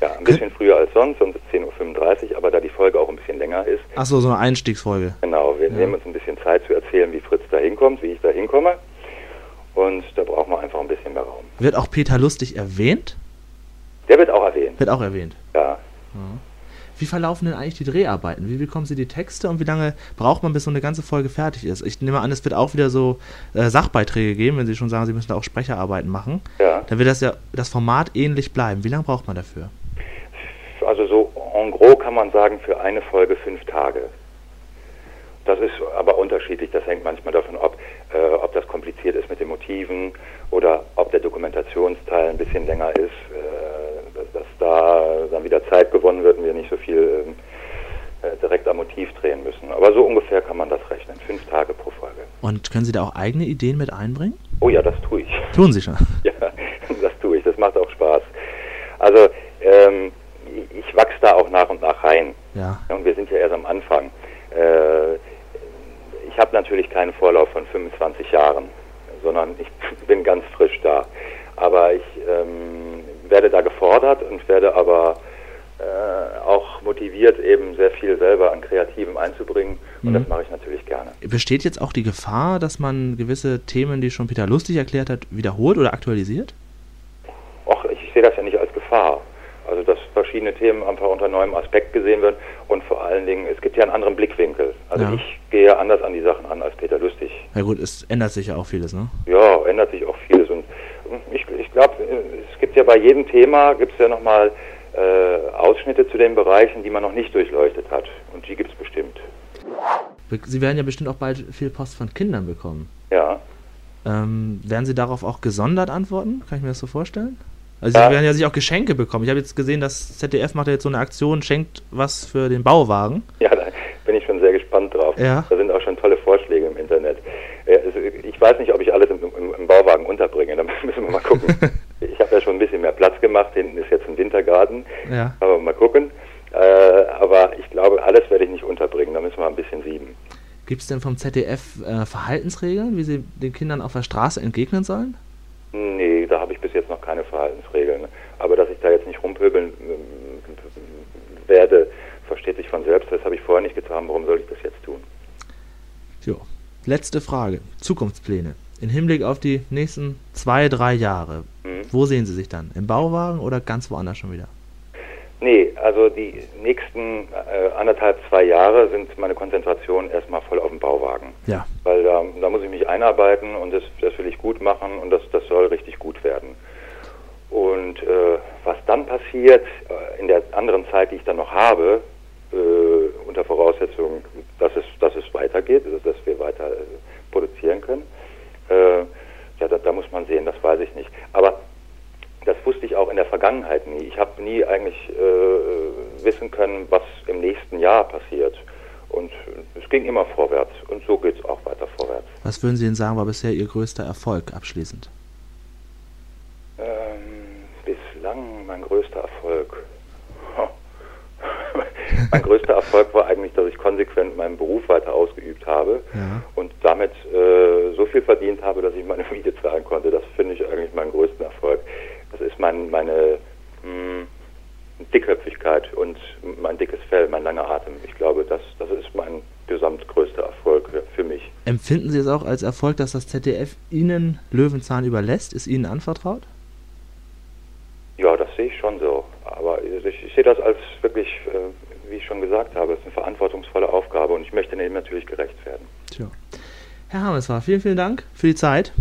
Ja, ein bisschen früher als sonst, sonst ist 10.35 Uhr, aber da die Folge auch ein bisschen länger ist, Achso, so eine Einstiegsfolge. genau, wir Ja. nehmen uns ein bisschen Zeit zu erzählen, wie Fritz da hinkommt, wie ich da hinkomme. Und da brauchen wir einfach ein bisschen mehr Raum. Wird auch Peter Lustig erwähnt? Der wird auch erwähnt, Wird auch erwähnt. ja. Wie verlaufen denn eigentlich die Dreharbeiten? Wie bekommen Sie die Texte und wie lange braucht man, bis so eine ganze Folge fertig ist? Ich nehme an, es wird auch wieder so äh, Sachbeiträge geben, wenn Sie schon sagen, Sie müssen da auch Sprecherarbeiten machen. Ja. Dann wird das ja das Format ähnlich bleiben. Wie lange braucht man dafür? Also so en gros kann man sagen, für eine Folge fünf Tage. Das ist aber unterschiedlich. Das hängt manchmal davon ab, äh, ob das kompliziert ist mit den Motiven oder ob der Dokumentationsteil ein bisschen länger ist, äh, da dann wieder Zeit gewonnen wird und wir nicht so viel ähm, äh, direkt am Motiv drehen müssen. Aber so ungefähr kann man das rechnen. Fünf Tage pro Folge. Und können Sie da auch eigene Ideen mit einbringen? Oh ja, das tue ich. Tun Sie schon. Ja, das tue ich. Das macht auch Spaß. Also ähm, ich wachse da auch nach und nach rein. Ja. Und wir sind ja erst am Anfang. Äh, ich habe natürlich keinen Vorlauf von 25 Jahren, sondern ich bin ganz frisch da. Aber ich ähm, werde da gefordert und werde aber äh, auch motiviert, eben sehr viel selber an Kreativem einzubringen. Und Mhm. das mache ich natürlich gerne. Besteht jetzt auch die Gefahr, dass man gewisse Themen, die schon Peter Lustig erklärt hat, wiederholt oder aktualisiert? Och, ich sehe das ja nicht als Gefahr. Also, dass verschiedene Themen einfach unter neuem Aspekt gesehen werden und vor allen Dingen, es gibt ja einen anderen Blickwinkel. Also, Ja. ich gehe anders an die Sachen an als Peter Lustig. Ja gut, es ändert sich ja auch vieles, ne? Ja, ändert sich auch vieles. Glaube, es gibt ja bei jedem Thema, gibt es ja nochmal äh, Ausschnitte zu den Bereichen, die man noch nicht durchleuchtet hat. Und die gibt es bestimmt. Be- Sie werden ja bestimmt auch bald viel Post von Kindern bekommen. Ja. Ähm, werden Sie darauf auch gesondert antworten? Kann ich mir das so vorstellen? Also Ja. Sie werden ja sich auch Geschenke bekommen. Ich habe jetzt gesehen, das ZDF macht ja jetzt so eine Aktion, schenkt was für den Bauwagen. Ja, da bin ich schon sehr gespannt drauf. Ja. Da sind auch schon tolle Vorschläge im Internet. Äh, Ich weiß nicht, ob ich alles im, im, im Bauwagen unterbringe. Da müssen wir mal gucken. ich habe ja schon ein bisschen mehr Platz gemacht. Hinten ist jetzt ein Wintergarten. Ja. Aber mal gucken. Äh, aber ich glaube, alles werde ich nicht unterbringen. Da müssen wir ein bisschen sieben. Gibt es denn vom ZDF äh, Verhaltensregeln, wie Sie den Kindern auf der Straße entgegnen sollen? Nee, da habe ich bis jetzt noch keine Verhaltensregeln. Aber dass ich da jetzt nicht rumpöbeln ähm, werde, versteht sich von selbst. Das habe ich vorher nicht getan. Warum soll ich das jetzt tun? Letzte Frage. Zukunftspläne. In Hinblick auf die nächsten zwei, drei Jahre. Mhm. Wo sehen Sie sich dann? Im Bauwagen oder ganz woanders schon wieder? Nee, also die nächsten äh, anderthalb, zwei Jahre sind meine Konzentration erstmal voll auf dem Bauwagen. Ja. Weil da, da muss ich mich einarbeiten und das, das will ich gut machen und das, das soll richtig gut werden. Und äh, was dann passiert äh, in der anderen Zeit, die ich dann noch habe, äh, unter Voraussetzung, dass es, dass es weitergeht, also dass wir weiter äh, produzieren können, äh, ja, da, da muss man sehen, das weiß ich nicht. Aber das wusste ich auch in der Vergangenheit nie. Ich habe nie eigentlich äh, wissen können, was im nächsten Jahr passiert. Und es ging immer vorwärts und so geht es auch weiter vorwärts. Was würden Sie denn sagen, war bisher Ihr größter Erfolg abschließend? mein größter Erfolg. mein größter Erfolg war eigentlich, dass ich meinen Beruf weiter ausgeübt habe ja. und damit äh, so viel verdient habe, dass ich meine Miete zahlen konnte. Das finde ich eigentlich meinen größten Erfolg. Das ist mein, meine mh, hm, Dickköpfigkeit und mein dickes Fell, mein langer Atem. Ich glaube, das, das ist mein gesamtgrößter Erfolg für mich. Empfinden Sie es auch als Erfolg, dass das ZDF Ihnen Löwenzahn überlässt? Ist Ihnen anvertraut? Ja, das sehe ich schon so. Aber ich, ich sehe das als wirklich, äh, wie ich schon gesagt habe, es ist eine verantwortungsvolle Aufgabe und ich möchte dem natürlich gerecht werden. Tja. Herr Hameswar, vielen, vielen Dank für die Zeit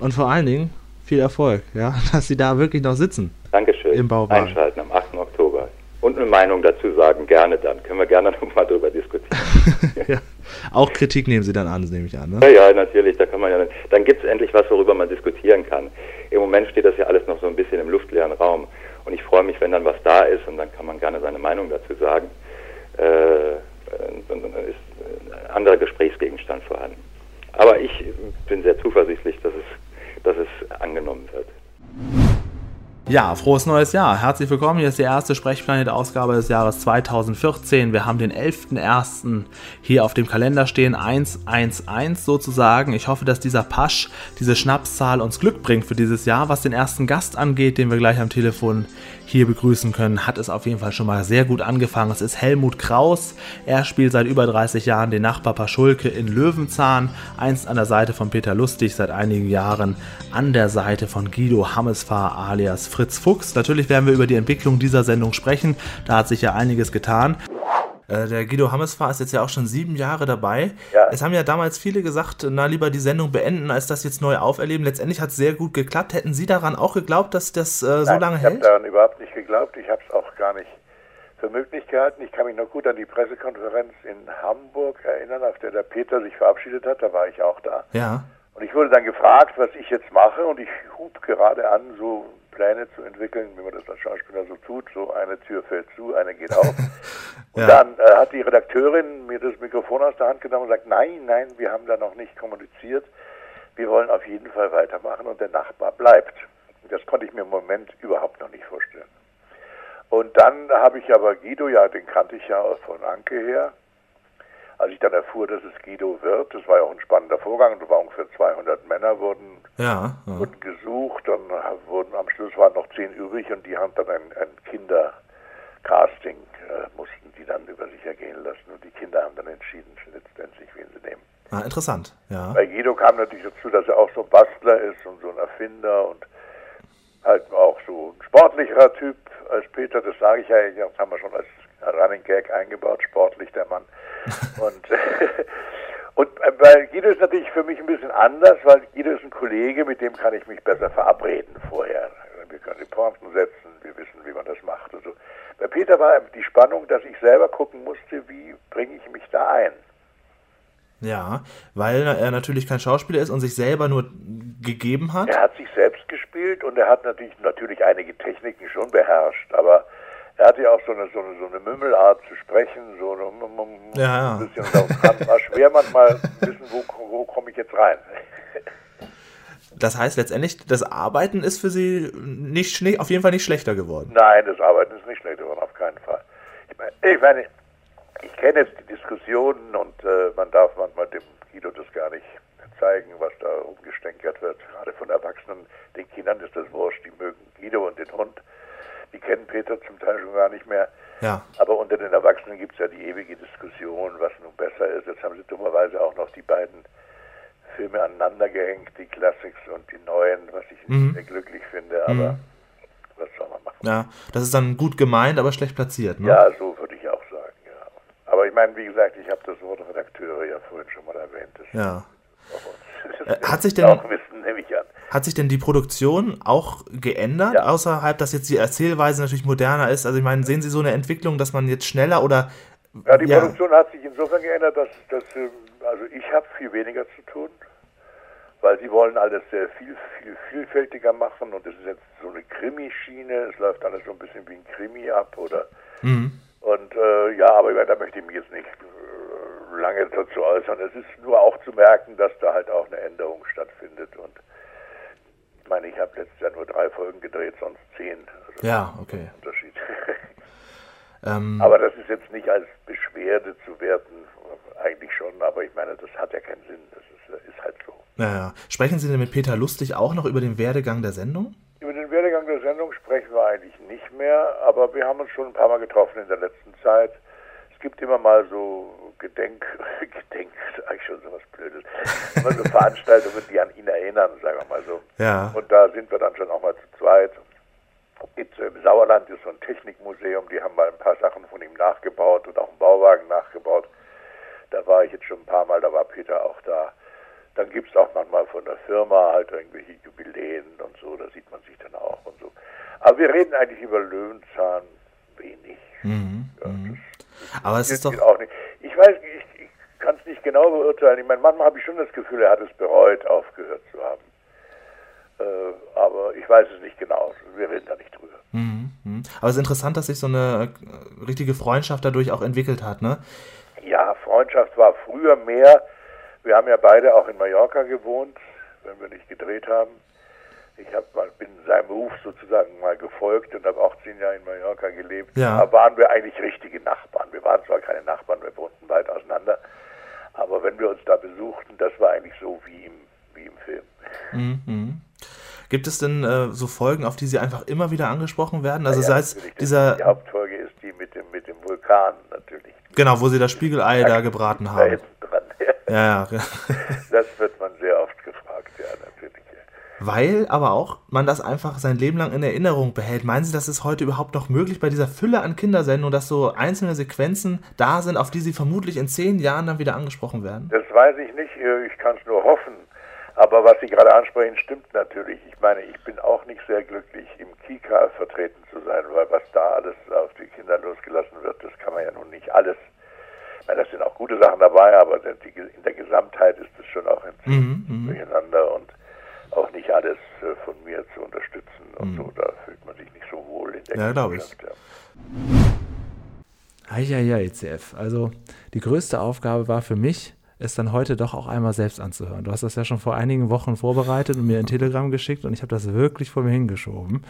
und vor allen Dingen viel Erfolg, ja, dass Sie da wirklich noch sitzen. Dankeschön. Im Bauwagen. Einschalten am 8. Oktober. Und eine Meinung dazu sagen, gerne dann. Können wir gerne nochmal drüber diskutieren. ja. Auch Kritik nehmen Sie dann an, nehme ich an. Ne? Ja, ja, natürlich. Da kann man ja, dann gibt es endlich was, worüber man diskutieren kann. Im Moment steht das ja alles noch so ein bisschen im luftleeren Raum. Und ich freue mich, wenn dann was da ist und dann kann man gerne seine Meinung dazu sagen. Äh, und dann ist ein anderer Gesprächsgegenstand vorhanden. Aber ich bin sehr zuversichtlich, dass es, dass es angenommen wird. Ja, frohes neues Jahr. Herzlich willkommen. Hier ist die erste Sprechplanet-Ausgabe des Jahres 2014. Wir haben den 11.01. hier auf dem Kalender stehen, 111 sozusagen. Ich hoffe, dass dieser Pasch, diese Schnapszahl uns Glück bringt für dieses Jahr. Was den ersten Gast angeht, den wir gleich am Telefon hier begrüßen können, hat es auf jeden Fall schon mal sehr gut angefangen. Es ist Helmut Kraus. Er spielt seit über 30 Jahren den Nachbar Paschulke in Löwenzahn, einst an der Seite von Peter Lustig, seit einigen Jahren an der Seite von Guido Hammesfahr alias Fritz Fuchs. Natürlich werden wir über die Entwicklung dieser Sendung sprechen. Da hat sich ja einiges getan. Äh, der Guido Hammesfahr ist jetzt ja auch schon sieben Jahre dabei. Ja. Es haben ja damals viele gesagt, na lieber die Sendung beenden, als das jetzt neu auferleben. Letztendlich hat es sehr gut geklappt. Hätten Sie daran auch geglaubt, dass das äh, so Nein, lange ich hält? Ich habe daran überhaupt nicht geglaubt. Ich habe es auch gar nicht für möglich gehalten. Ich kann mich noch gut an die Pressekonferenz in Hamburg erinnern, auf der der Peter sich verabschiedet hat. Da war ich auch da. Ja. Und ich wurde dann gefragt, was ich jetzt mache. Und ich hub gerade an, so Pläne zu entwickeln, wie man das als Schauspieler so tut. So eine Tür fällt zu, eine geht auf. und ja. dann äh, hat die Redakteurin mir das Mikrofon aus der Hand genommen und sagt, nein, nein, wir haben da noch nicht kommuniziert. Wir wollen auf jeden Fall weitermachen und der Nachbar bleibt. Das konnte ich mir im Moment überhaupt noch nicht vorstellen. Und dann habe ich aber Guido, ja, den kannte ich ja von Anke her, als ich dann erfuhr, dass es Guido wird, das war ja auch ein spannender Vorgang, da waren ungefähr 200 Männer wurden, ja, ja. wurden gesucht, dann wurden am Schluss waren noch zehn übrig und die haben dann ein, ein Kindercasting, äh, mussten die dann über sich ergehen lassen und die Kinder haben dann entschieden letztendlich, wen sie nehmen. Ah, interessant, ja. Bei Guido kam natürlich dazu, dass er auch so ein Bastler ist und so ein Erfinder und halt auch so ein sportlicherer Typ als Peter, das sage ich ja, das haben wir schon als Running Gag eingebaut, sportlich der Mann. und, und weil Guido ist natürlich für mich ein bisschen anders, weil Guido ist ein Kollege, mit dem kann ich mich besser verabreden vorher. Wir können die Pointen setzen, wir wissen, wie man das macht und so. Bei Peter war die Spannung, dass ich selber gucken musste, wie bringe ich mich da ein. Ja, weil er natürlich kein Schauspieler ist und sich selber nur gegeben hat. Er hat sich selbst gespielt und er hat natürlich, natürlich einige Techniken schon beherrscht, aber er hatte ja auch so eine, so eine, so eine Mümmelart zu sprechen, so eine, ja, ja. ein bisschen, das war schwer manchmal wissen, wo, wo komme ich jetzt rein. Das heißt letztendlich, das Arbeiten ist für Sie nicht, auf jeden Fall nicht schlechter geworden. Nein, das Arbeiten ist nicht schlechter geworden, auf keinen Fall. Ich meine, ich, meine, ich kenne jetzt die Diskussionen und äh, man darf manchmal dem Guido das gar nicht zeigen, was da umgestänkert wird. Gerade von Erwachsenen, den Kindern ist das wurscht, die mögen Guido und den Hund die kennen Peter zum Teil schon gar nicht mehr. Ja. Aber unter den Erwachsenen gibt es ja die ewige Diskussion, was nun besser ist. Jetzt haben sie dummerweise auch noch die beiden Filme aneinander gehängt, die Classics und die neuen, was ich mhm. sehr glücklich finde, aber mhm. was soll man machen? Ja, das ist dann gut gemeint, aber schlecht platziert, ne? Ja, so würde ich auch sagen, ja. Aber ich meine, wie gesagt, ich habe das Wort Redakteure ja vorhin schon mal erwähnt. Das ja. Äh, hat sich denn wissen. Hat sich denn die Produktion auch geändert, ja. außerhalb, dass jetzt die Erzählweise natürlich moderner ist? Also ich meine, sehen Sie so eine Entwicklung, dass man jetzt schneller oder... Ja, die ja. Produktion hat sich insofern geändert, dass, dass ähm, also ich habe viel weniger zu tun, weil sie wollen alles sehr viel, viel vielfältiger machen und es ist jetzt so eine Krimi-Schiene, es läuft alles so ein bisschen wie ein Krimi ab oder... Mhm. Und äh, ja, aber da möchte ich mich jetzt nicht äh, lange dazu äußern. Es ist nur auch zu merken, dass da halt auch eine Änderung stattfindet und Ich meine, ich habe letztes Jahr nur drei Folgen gedreht, sonst zehn. Also ja, okay. Unterschied. ähm, aber das ist jetzt nicht als Beschwerde zu werten, eigentlich schon, aber ich meine, das hat ja keinen Sinn. Das ist, ist halt so. Naja. Sprechen Sie denn mit Peter Lustig auch noch über den Werdegang der Sendung? Über den Werdegang der Sendung sprechen wir eigentlich nicht mehr, aber wir haben uns schon ein paar Mal getroffen in der letzten Zeit. Es gibt immer mal so Gedenk, Gedenk ist eigentlich schon so was Blödes, immer so Veranstaltungen, die an ihn erinnern, sagen wir mal so. Ja. Und da sind wir dann schon auch mal zu zweit. Jetzt im Sauerland ist so ein Technikmuseum, die haben mal ein paar Sachen von ihm nachgebaut und auch einen Bauwagen nachgebaut. Da war ich jetzt schon ein paar Mal, da war Peter auch da. Dann gibt es auch manchmal von der Firma halt irgendwelche Jubiläen und so, da sieht man sich dann auch und so. Aber wir reden eigentlich über Löwenzahn wenig. Mhm. Ja, mhm. Aber es ist doch. Auch nicht. Ich weiß, ich, ich kann es nicht genau beurteilen. Ich meine, manchmal habe ich schon das Gefühl, er hat es bereut, aufgehört zu haben. Äh, aber ich weiß es nicht genau. Wir reden da nicht drüber. Mhm. mhm. Aber es ist interessant, dass sich so eine äh, richtige Freundschaft dadurch auch entwickelt hat, ne? Ja, Freundschaft war früher mehr. Wir haben ja beide auch in Mallorca gewohnt, wenn wir nicht gedreht haben. Ich hab mal, bin seinem Ruf sozusagen mal gefolgt und habe auch zehn Jahre in Mallorca gelebt. Ja. Da waren wir eigentlich richtige Nachbarn. Wir waren zwar keine Nachbarn, wir wohnten weit auseinander, aber wenn wir uns da besuchten, das war eigentlich so wie im, wie im Film. Mhm. Gibt es denn äh, so Folgen, auf die Sie einfach immer wieder angesprochen werden? Also ja, sei es dieser. Die Hauptfolge ist die mit dem, mit dem Vulkan natürlich. Genau, wo Sie das Spiegelei da gebraten haben. Da ja. ja. das wird man sehr oft gefragt, ja, natürlich. Weil aber auch man das einfach sein Leben lang in Erinnerung behält. Meinen Sie, das ist heute überhaupt noch möglich bei dieser Fülle an Kindersendungen, dass so einzelne Sequenzen da sind, auf die Sie vermutlich in zehn Jahren dann wieder angesprochen werden? Das weiß ich nicht. Ich kann es nur hoffen. Aber was Sie gerade ansprechen, stimmt natürlich. Ich meine, ich bin auch nicht sehr glücklich, im Kika vertreten zu sein, weil was da alles auf die Kinder losgelassen wird, das kann man ja nun nicht alles. Meine, das sind auch gute Sachen dabei, aber in der Gesamtheit ist es schon auch ein mhm, mhm, Durcheinander und auch nicht alles äh, von mir zu unterstützen und mhm. so. Da fühlt man sich nicht so wohl in der Ja, glaube ich. Ja. ja, ECF. Also die größte Aufgabe war für mich, es dann heute doch auch einmal selbst anzuhören. Du hast das ja schon vor einigen Wochen vorbereitet und mir ein Telegramm geschickt und ich habe das wirklich vor mir hingeschoben.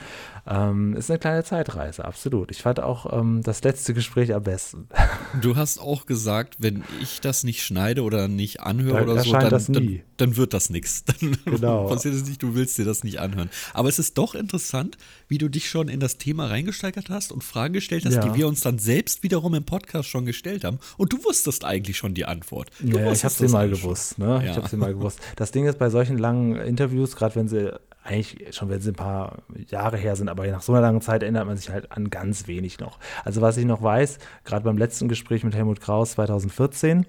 Ähm, ist eine kleine Zeitreise, absolut. Ich fand auch ähm, das letzte Gespräch am besten. Du hast auch gesagt, wenn ich das nicht schneide oder nicht anhöre da, oder so, dann, dann, dann, wird das nichts. Dann genau. passiert es nicht, du willst dir das nicht anhören. Aber es ist doch interessant, wie du dich schon in das Thema reingesteigert hast und Fragen gestellt hast, ja. die wir uns dann selbst wiederum im Podcast schon gestellt haben. Und du wusstest eigentlich schon die Antwort. Du ja, ich habe sie mal gewusst. Ne? Ja. Ich habe sie mal gewusst. Das Ding ist bei solchen langen Interviews, gerade wenn sie eigentlich schon, wenn sie ein paar Jahre her sind, aber nach so einer langen Zeit erinnert man sich halt an ganz wenig noch. Also was ich noch weiß, gerade beim letzten Gespräch mit Helmut Kraus 2014,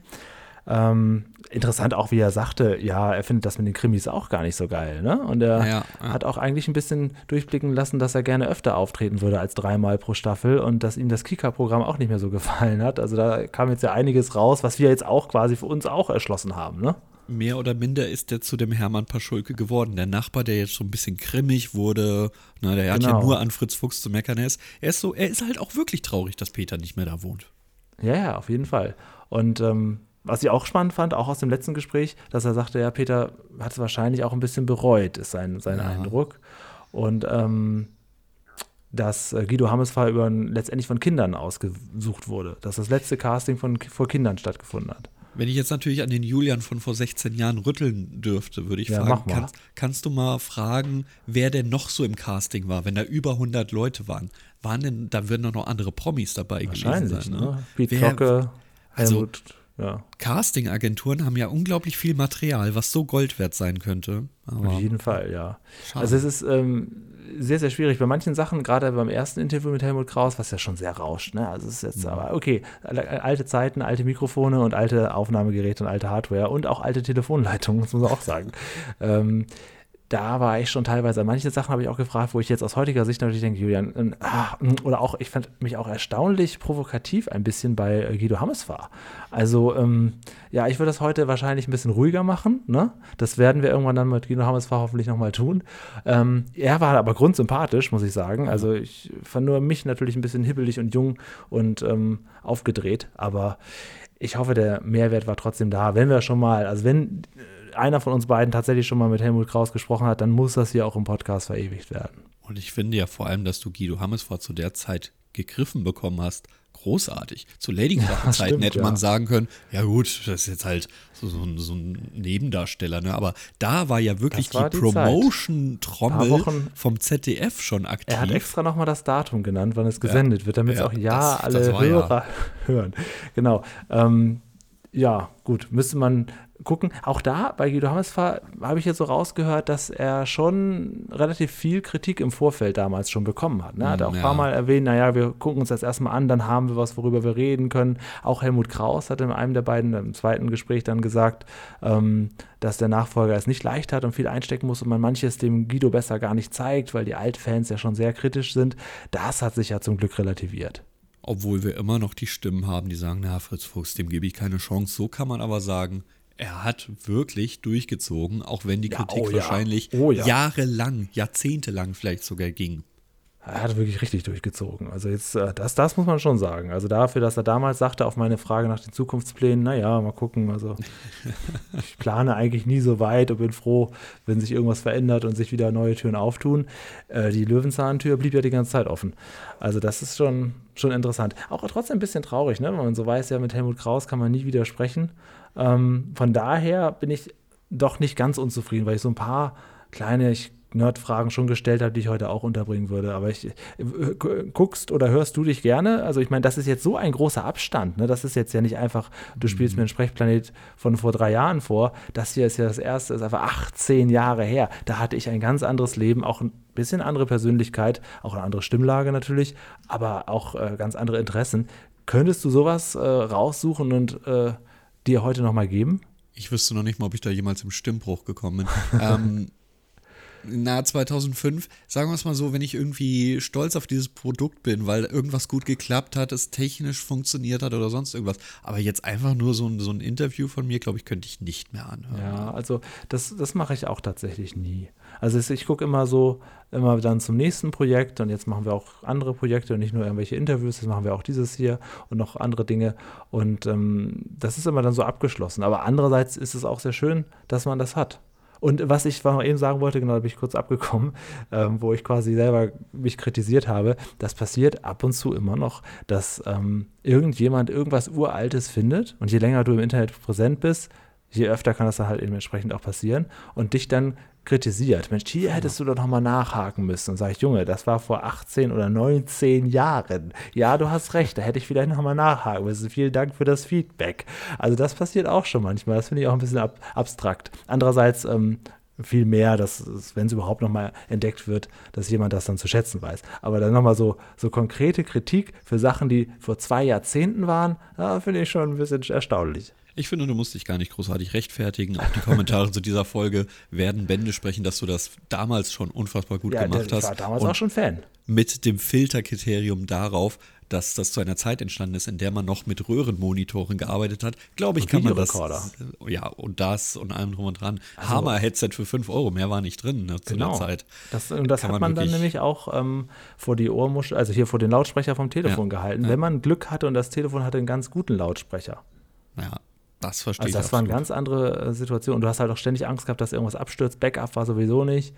ähm, interessant auch, wie er sagte, ja, er findet das mit den Krimis auch gar nicht so geil. Ne? Und er ja, ja. hat auch eigentlich ein bisschen durchblicken lassen, dass er gerne öfter auftreten würde als dreimal pro Staffel und dass ihm das Kika-Programm auch nicht mehr so gefallen hat. Also da kam jetzt ja einiges raus, was wir jetzt auch quasi für uns auch erschlossen haben. Ne? mehr oder minder ist er zu dem Hermann Paschulke geworden. Der Nachbar, der jetzt so ein bisschen grimmig wurde, ne, der genau. hat ja genau. nur an Fritz Fuchs zu meckern. Er ist, er ist so, er ist halt auch wirklich traurig, dass Peter nicht mehr da wohnt. Ja, ja, auf jeden Fall. Und ähm, was ich auch spannend fand, auch aus dem letzten Gespräch, dass er sagte, ja, Peter hat es wahrscheinlich auch ein bisschen bereut, ist sein, sein ja. Eindruck. Und ähm, dass äh, Guido Hammesfahr über letztendlich von Kindern ausgesucht wurde, dass das letzte Casting von, vor Kindern stattgefunden hat. Wenn ich jetzt natürlich an den Julian von vor 16 Jahren rütteln dürfte, würde ich ja, fragen, kannst, kannst, du mal fragen, wer denn noch so im Casting war, wenn da über 100 Leute waren? Waren denn, da würden doch noch andere Promis dabei gewesen sein. Ne? ne? Pete wer, Glocke, also, Helmut ja. Casting-Agenturen haben ja unglaublich viel Material, was so Gold wert sein könnte. Aber Auf jeden Fall, ja. Schade. Also es ist ähm, sehr, sehr schwierig. Bei manchen Sachen, gerade beim ersten Interview mit Helmut Kraus, was ja schon sehr rauscht, ne? Also es ist jetzt mhm. aber, okay, alte Zeiten, alte Mikrofone und alte Aufnahmegeräte und alte Hardware und auch alte Telefonleitungen, muss man auch sagen. ähm, da war ich schon teilweise, manche Sachen habe ich auch gefragt, wo ich jetzt aus heutiger Sicht natürlich denke, Julian, äh, ah, oder auch, ich fand mich auch erstaunlich provokativ ein bisschen bei äh, Guido Hammes war. Also, ähm, ja, ich würde das heute wahrscheinlich ein bisschen ruhiger machen, ne? Das werden wir irgendwann dann mit Guido Hammes hoffentlich nochmal tun. Ähm, er war aber grundsympathisch, muss ich sagen. Also, ich fand nur mich natürlich ein bisschen hibbelig und jung und ähm, aufgedreht, aber ich hoffe, der Mehrwert war trotzdem da. Wenn wir schon mal, also wenn einer von uns beiden tatsächlich schon mal mit Helmut Kraus gesprochen hat, dann muss das hier auch im Podcast verewigt werden. Und ich finde ja vor allem, dass du Guido Hammesfort zu der Zeit gegriffen bekommen hast, großartig. Zu Lady Zeiten ja, hätte man ja. sagen können, ja gut, das ist jetzt halt so, so, ein, so ein, Nebendarsteller, ne? aber da war ja wirklich war die, die Promotion-Trommel vom ZDF schon aktiv. Er hat extra nochmal das Datum genannt, wann es gesendet ja, wird, damit es auch ja das, alle das Hörer hören. Genau. Ähm, ja, gut, müsste man gucken. Auch da bei Guido Hammesfahr habe ich jetzt so rausgehört, dass er schon relativ viel Kritik im Vorfeld damals schon bekommen hat. Ne? Er hat auch ja. ein paar Mal erwähnt, naja, wir gucken uns das erstmal an, dann haben wir was, worüber wir reden können. Auch Helmut Kraus hat in einem der beiden, im zweiten Gespräch dann gesagt, ähm, dass der Nachfolger es nicht leicht hat und viel einstecken muss und man manches dem Guido besser gar nicht zeigt, weil die Altfans ja schon sehr kritisch sind. Das hat sich ja zum Glück relativiert obwohl wir immer noch die Stimmen haben, die sagen, na, Fritz Fuchs, dem gebe ich keine Chance. So kann man aber sagen, er hat wirklich durchgezogen, auch wenn die Kritik ja, oh wahrscheinlich ja. Oh ja. jahrelang, jahrzehntelang vielleicht sogar ging. Er hat wirklich richtig durchgezogen. Also jetzt, äh, das, das muss man schon sagen. Also dafür, dass er damals sagte auf meine Frage nach den Zukunftsplänen, naja, mal gucken. Also ich plane eigentlich nie so weit und bin froh, wenn sich irgendwas verändert und sich wieder neue Türen auftun. Äh, die Löwenzahntür blieb ja die ganze Zeit offen. Also das ist schon, schon interessant. Auch trotzdem ein bisschen traurig, ne? wenn man so weiß, ja, mit Helmut Kraus kann man nie widersprechen. Ähm, von daher bin ich doch nicht ganz unzufrieden, weil ich so ein paar kleine, ich Nerdfragen schon gestellt habe, die ich heute auch unterbringen würde. Aber ich, äh, guckst oder hörst du dich gerne? Also ich meine, das ist jetzt so ein großer Abstand. Ne? Das ist jetzt ja nicht einfach, du spielst mhm. mir einen Sprechplanet von vor drei Jahren vor. Das hier ist ja das erste, ist einfach 18 Jahre her. Da hatte ich ein ganz anderes Leben, auch ein bisschen andere Persönlichkeit, auch eine andere Stimmlage natürlich, aber auch äh, ganz andere Interessen. Könntest du sowas äh, raussuchen und äh, dir heute nochmal geben? Ich wüsste noch nicht mal, ob ich da jemals im Stimmbruch gekommen bin. ähm, na 2005, sagen wir es mal so, wenn ich irgendwie stolz auf dieses Produkt bin, weil irgendwas gut geklappt hat, es technisch funktioniert hat oder sonst irgendwas. Aber jetzt einfach nur so ein, so ein Interview von mir, glaube ich, könnte ich nicht mehr anhören. Ja, also das, das mache ich auch tatsächlich nie. Also ich gucke immer so, immer dann zum nächsten Projekt und jetzt machen wir auch andere Projekte und nicht nur irgendwelche Interviews, das machen wir auch dieses hier und noch andere Dinge und ähm, das ist immer dann so abgeschlossen. Aber andererseits ist es auch sehr schön, dass man das hat. Und was ich noch eben sagen wollte, genau, da bin ich kurz abgekommen, ähm, wo ich quasi selber mich kritisiert habe, das passiert ab und zu immer noch, dass ähm, irgendjemand irgendwas Uraltes findet. Und je länger du im Internet präsent bist, je öfter kann das dann halt eben entsprechend auch passieren. Und dich dann kritisiert. Mensch, hier hättest du doch nochmal nachhaken müssen. Und sage ich, Junge, das war vor 18 oder 19 Jahren. Ja, du hast recht, da hätte ich vielleicht nochmal nachhaken müssen. Vielen Dank für das Feedback. Also das passiert auch schon manchmal. Das finde ich auch ein bisschen ab abstrakt. Andererseits ähm, viel mehr, dass, wenn es überhaupt nochmal entdeckt wird, dass jemand das dann zu schätzen weiß. Aber dann nochmal so, so konkrete Kritik für Sachen, die vor zwei Jahrzehnten waren, finde ich schon ein bisschen erstaunlich. Ich finde, du musst dich gar nicht großartig rechtfertigen. Auch die Kommentare zu dieser Folge werden Bände sprechen, dass du das damals schon unfassbar gut ja, gemacht hast. Ich war damals auch schon Fan. Mit dem Filterkriterium darauf, dass das zu einer Zeit entstanden ist, in der man noch mit Röhrenmonitoren gearbeitet hat, glaube ich, und kann man das. Ja, und das und allem drum und dran. Also, Hammer-Headset für 5 Euro, mehr war nicht drin ne, zu genau. der Zeit. Das, und das kann hat man, man dann nämlich auch ähm, vor die Ohrmuschel, also hier vor den Lautsprecher vom Telefon ja, gehalten, ja. wenn man Glück hatte und das Telefon hatte einen ganz guten Lautsprecher. Ja, das verstehe also das war eine ganz andere äh, Situation. Und du hast halt auch ständig Angst gehabt, dass irgendwas abstürzt. Backup war sowieso nicht.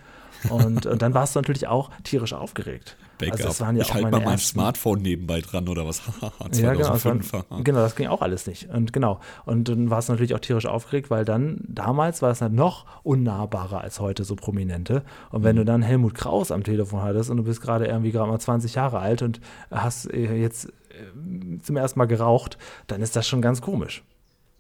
Und, und dann warst du natürlich auch tierisch aufgeregt. Backup. Also waren ja ich halte mal mein Smartphone nebenbei dran oder was? 2005. Ja, genau, das genau, das ging auch alles nicht. Und genau. Und dann warst du natürlich auch tierisch aufgeregt, weil dann, damals war es halt noch unnahbarer als heute so Prominente. Und wenn mhm. du dann Helmut Kraus am Telefon hattest und du bist gerade irgendwie gerade mal 20 Jahre alt und hast äh, jetzt äh, zum ersten Mal geraucht, dann ist das schon ganz komisch.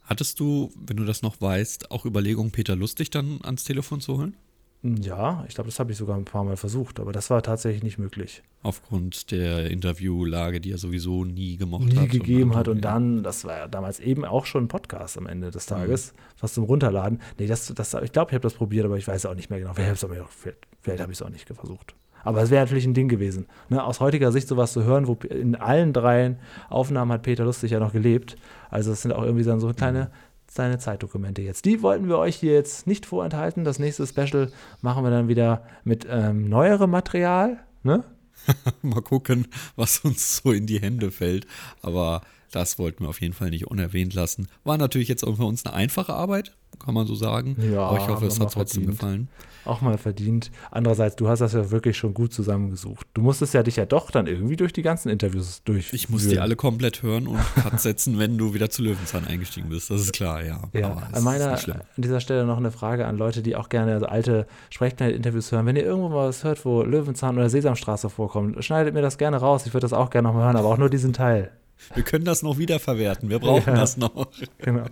Hattest du, wenn du das noch weißt, auch Überlegungen, Peter Lustig dann ans Telefon zu holen? Ja, ich glaube, das habe ich sogar ein paar Mal versucht, aber das war tatsächlich nicht möglich. Aufgrund der Interviewlage, die er sowieso nie gemocht nie hat. Nie gegeben und hat und dann, das war ja damals eben auch schon ein Podcast am Ende des Tages, mhm. was zum Runterladen. Nee, das, das, ich glaube, ich habe das probiert, aber ich weiß auch nicht mehr genau. Vielleicht, vielleicht, vielleicht habe ich es auch nicht versucht. Aber es wäre natürlich ein Ding gewesen. Ne? Aus heutiger Sicht sowas zu hören, wo in allen drei Aufnahmen hat Peter Lustig ja noch gelebt. Also es sind auch irgendwie so kleine, kleine Zeitdokumente jetzt. Die wollten wir euch hier jetzt nicht vorenthalten. Das nächste Special machen wir dann wieder mit ähm, neuerem Material. Ne? Mal gucken, was uns so in die Hände fällt. Aber das wollten wir auf jeden Fall nicht unerwähnt lassen. War natürlich jetzt auch für uns eine einfache Arbeit. Kann man so sagen. Ja, Aber ich hoffe, es hat trotzdem verdient. gefallen. Auch mal verdient. Andererseits, du hast das ja wirklich schon gut zusammengesucht. Du musstest ja dich ja doch dann irgendwie durch die ganzen Interviews durch. Ich muss die alle komplett hören und Cut setzen, wenn du wieder zu Löwenzahn eingestiegen bist. Das ist klar, ja. Ja, an, meiner, an dieser Stelle noch eine Frage an Leute, die auch gerne alte Sprechplanet-Interviews hören. Wenn ihr irgendwo mal was hört, wo Löwenzahn oder Sesamstraße vorkommt, schneidet mir das gerne raus. Ich würde das auch gerne noch mal hören, aber auch nur diesen Teil. Wir können das noch wiederverwerten. Wir brauchen Ja. das noch. Genau.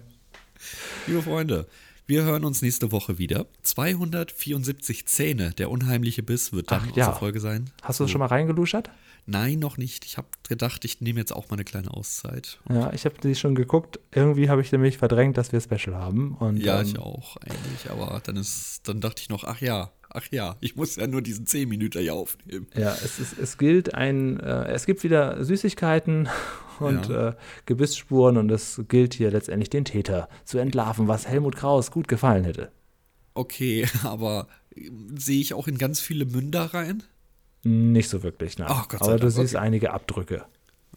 Liebe Freunde, wir hören uns nächste Woche wieder. 274 Zähne, der unheimliche Biss wird dann Ach, ja. unsere Folge sein. Hast du schon mal reingeluschert? Nein, noch nicht. Ich habe gedacht, ich nehme jetzt auch mal eine kleine Auszeit. Ja, ich habe die schon geguckt. Irgendwie habe ich nämlich verdrängt, dass wir Special haben. Und, Ja, ähm, ich auch eigentlich. Aber dann ist, dann dachte ich noch, ach ja, ach ja, ich muss ja nur diesen 10 Minuten hier aufnehmen. Ja, es, ist, es gilt ein, äh, es gibt wieder Süßigkeiten und Ja. äh, Gebissspuren und es gilt hier letztendlich den Täter zu entlarven, was Helmut Kraus gut gefallen hätte. Okay, aber äh, sehe ich auch in ganz viele Münder rein? Nicht so wirklich, nein. Ach, Gott sei Aber du Dank, siehst okay. einige Abdrücke.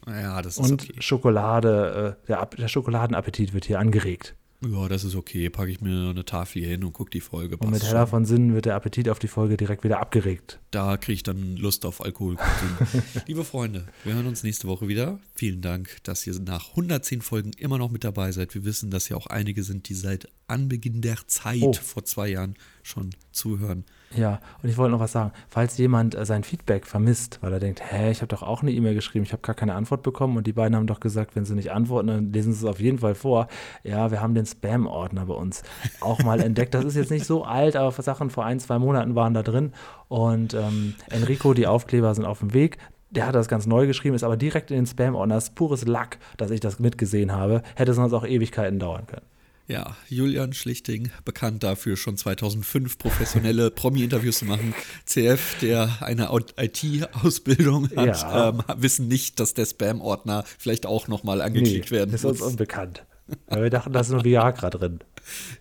Ja, das ist Und okay. Schokolade, äh, der, der Schokoladenappetit wird hier angeregt. Ja, das ist okay. Packe ich mir eine Tafel hier hin und gucke die Folge. Und mit heller von Sinnen wird der Appetit auf die Folge direkt wieder abgeregt. Da kriege ich dann Lust auf Alkoholkonsum. Liebe Freunde, wir hören uns nächste Woche wieder. Vielen Dank, dass ihr nach 110 Folgen immer noch mit dabei seid. Wir wissen, dass ja auch einige sind, die seit Anbeginn der Zeit Oh. vor zwei Jahren schon zuhören. Ja, und ich wollte noch was sagen. Falls jemand äh, sein Feedback vermisst, weil er denkt, hä, ich habe doch auch eine E-Mail geschrieben, ich habe gar keine Antwort bekommen und die beiden haben doch gesagt, wenn sie nicht antworten, dann lesen sie es auf jeden Fall vor. Ja, wir haben den Spam-Ordner bei uns auch mal entdeckt. Das ist jetzt nicht so alt, aber Sachen vor ein, zwei Monaten waren da drin. Und ähm, Enrico, die Aufkleber sind auf dem Weg. Der hat das ganz neu geschrieben, ist aber direkt in den Spam-Ordner. Das ist pures Lack, dass ich das mitgesehen habe. Hätte sonst auch Ewigkeiten dauern können. Ja, Julian Schlichting, bekannt dafür, schon 2005 professionelle Promi-Interviews zu machen. CF, der eine IT-Ausbildung hat, Ja. ähm, wissen nicht, dass der Spam-Ordner vielleicht auch nochmal angeklickt werden ist uns muss. unbekannt. Weil wir dachten, da ist nur Viagra drin.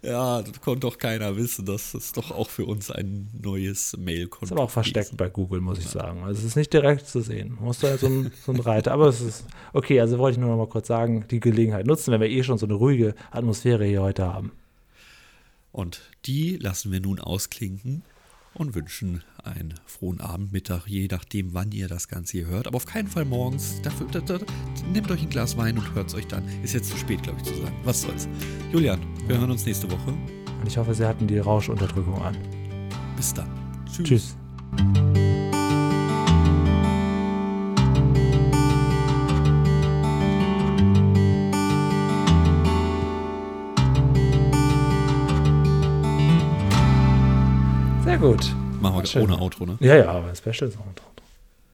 Ja, das konnte doch keiner wissen. Das ist doch auch für uns ein neues Mail-Konto. Ist aber auch versteckt bei Google, muss ich sagen. Also es ist nicht direkt zu sehen. Man muss da so ein, so ein Reiter. Aber es ist okay, also wollte ich nur noch mal kurz sagen, die Gelegenheit nutzen, wenn wir eh schon so eine ruhige Atmosphäre hier heute haben. Und die lassen wir nun ausklinken und wünschen einen frohen Abend, Mittag, je nachdem, wann ihr das Ganze hier hört. Aber auf keinen Fall morgens. Dafür, da, da, nehmt euch ein Glas Wein und hört es euch dann. Ist jetzt zu spät, glaube ich, zu sagen. Was soll's. Julian, wir hören uns nächste Woche. Und ich hoffe, Sie hatten die Rauschunterdrückung an. Bis dann. Tschüss. Sehr gut. Machen wir ohne Outro, ne? Ja, ja, aber Special Sound.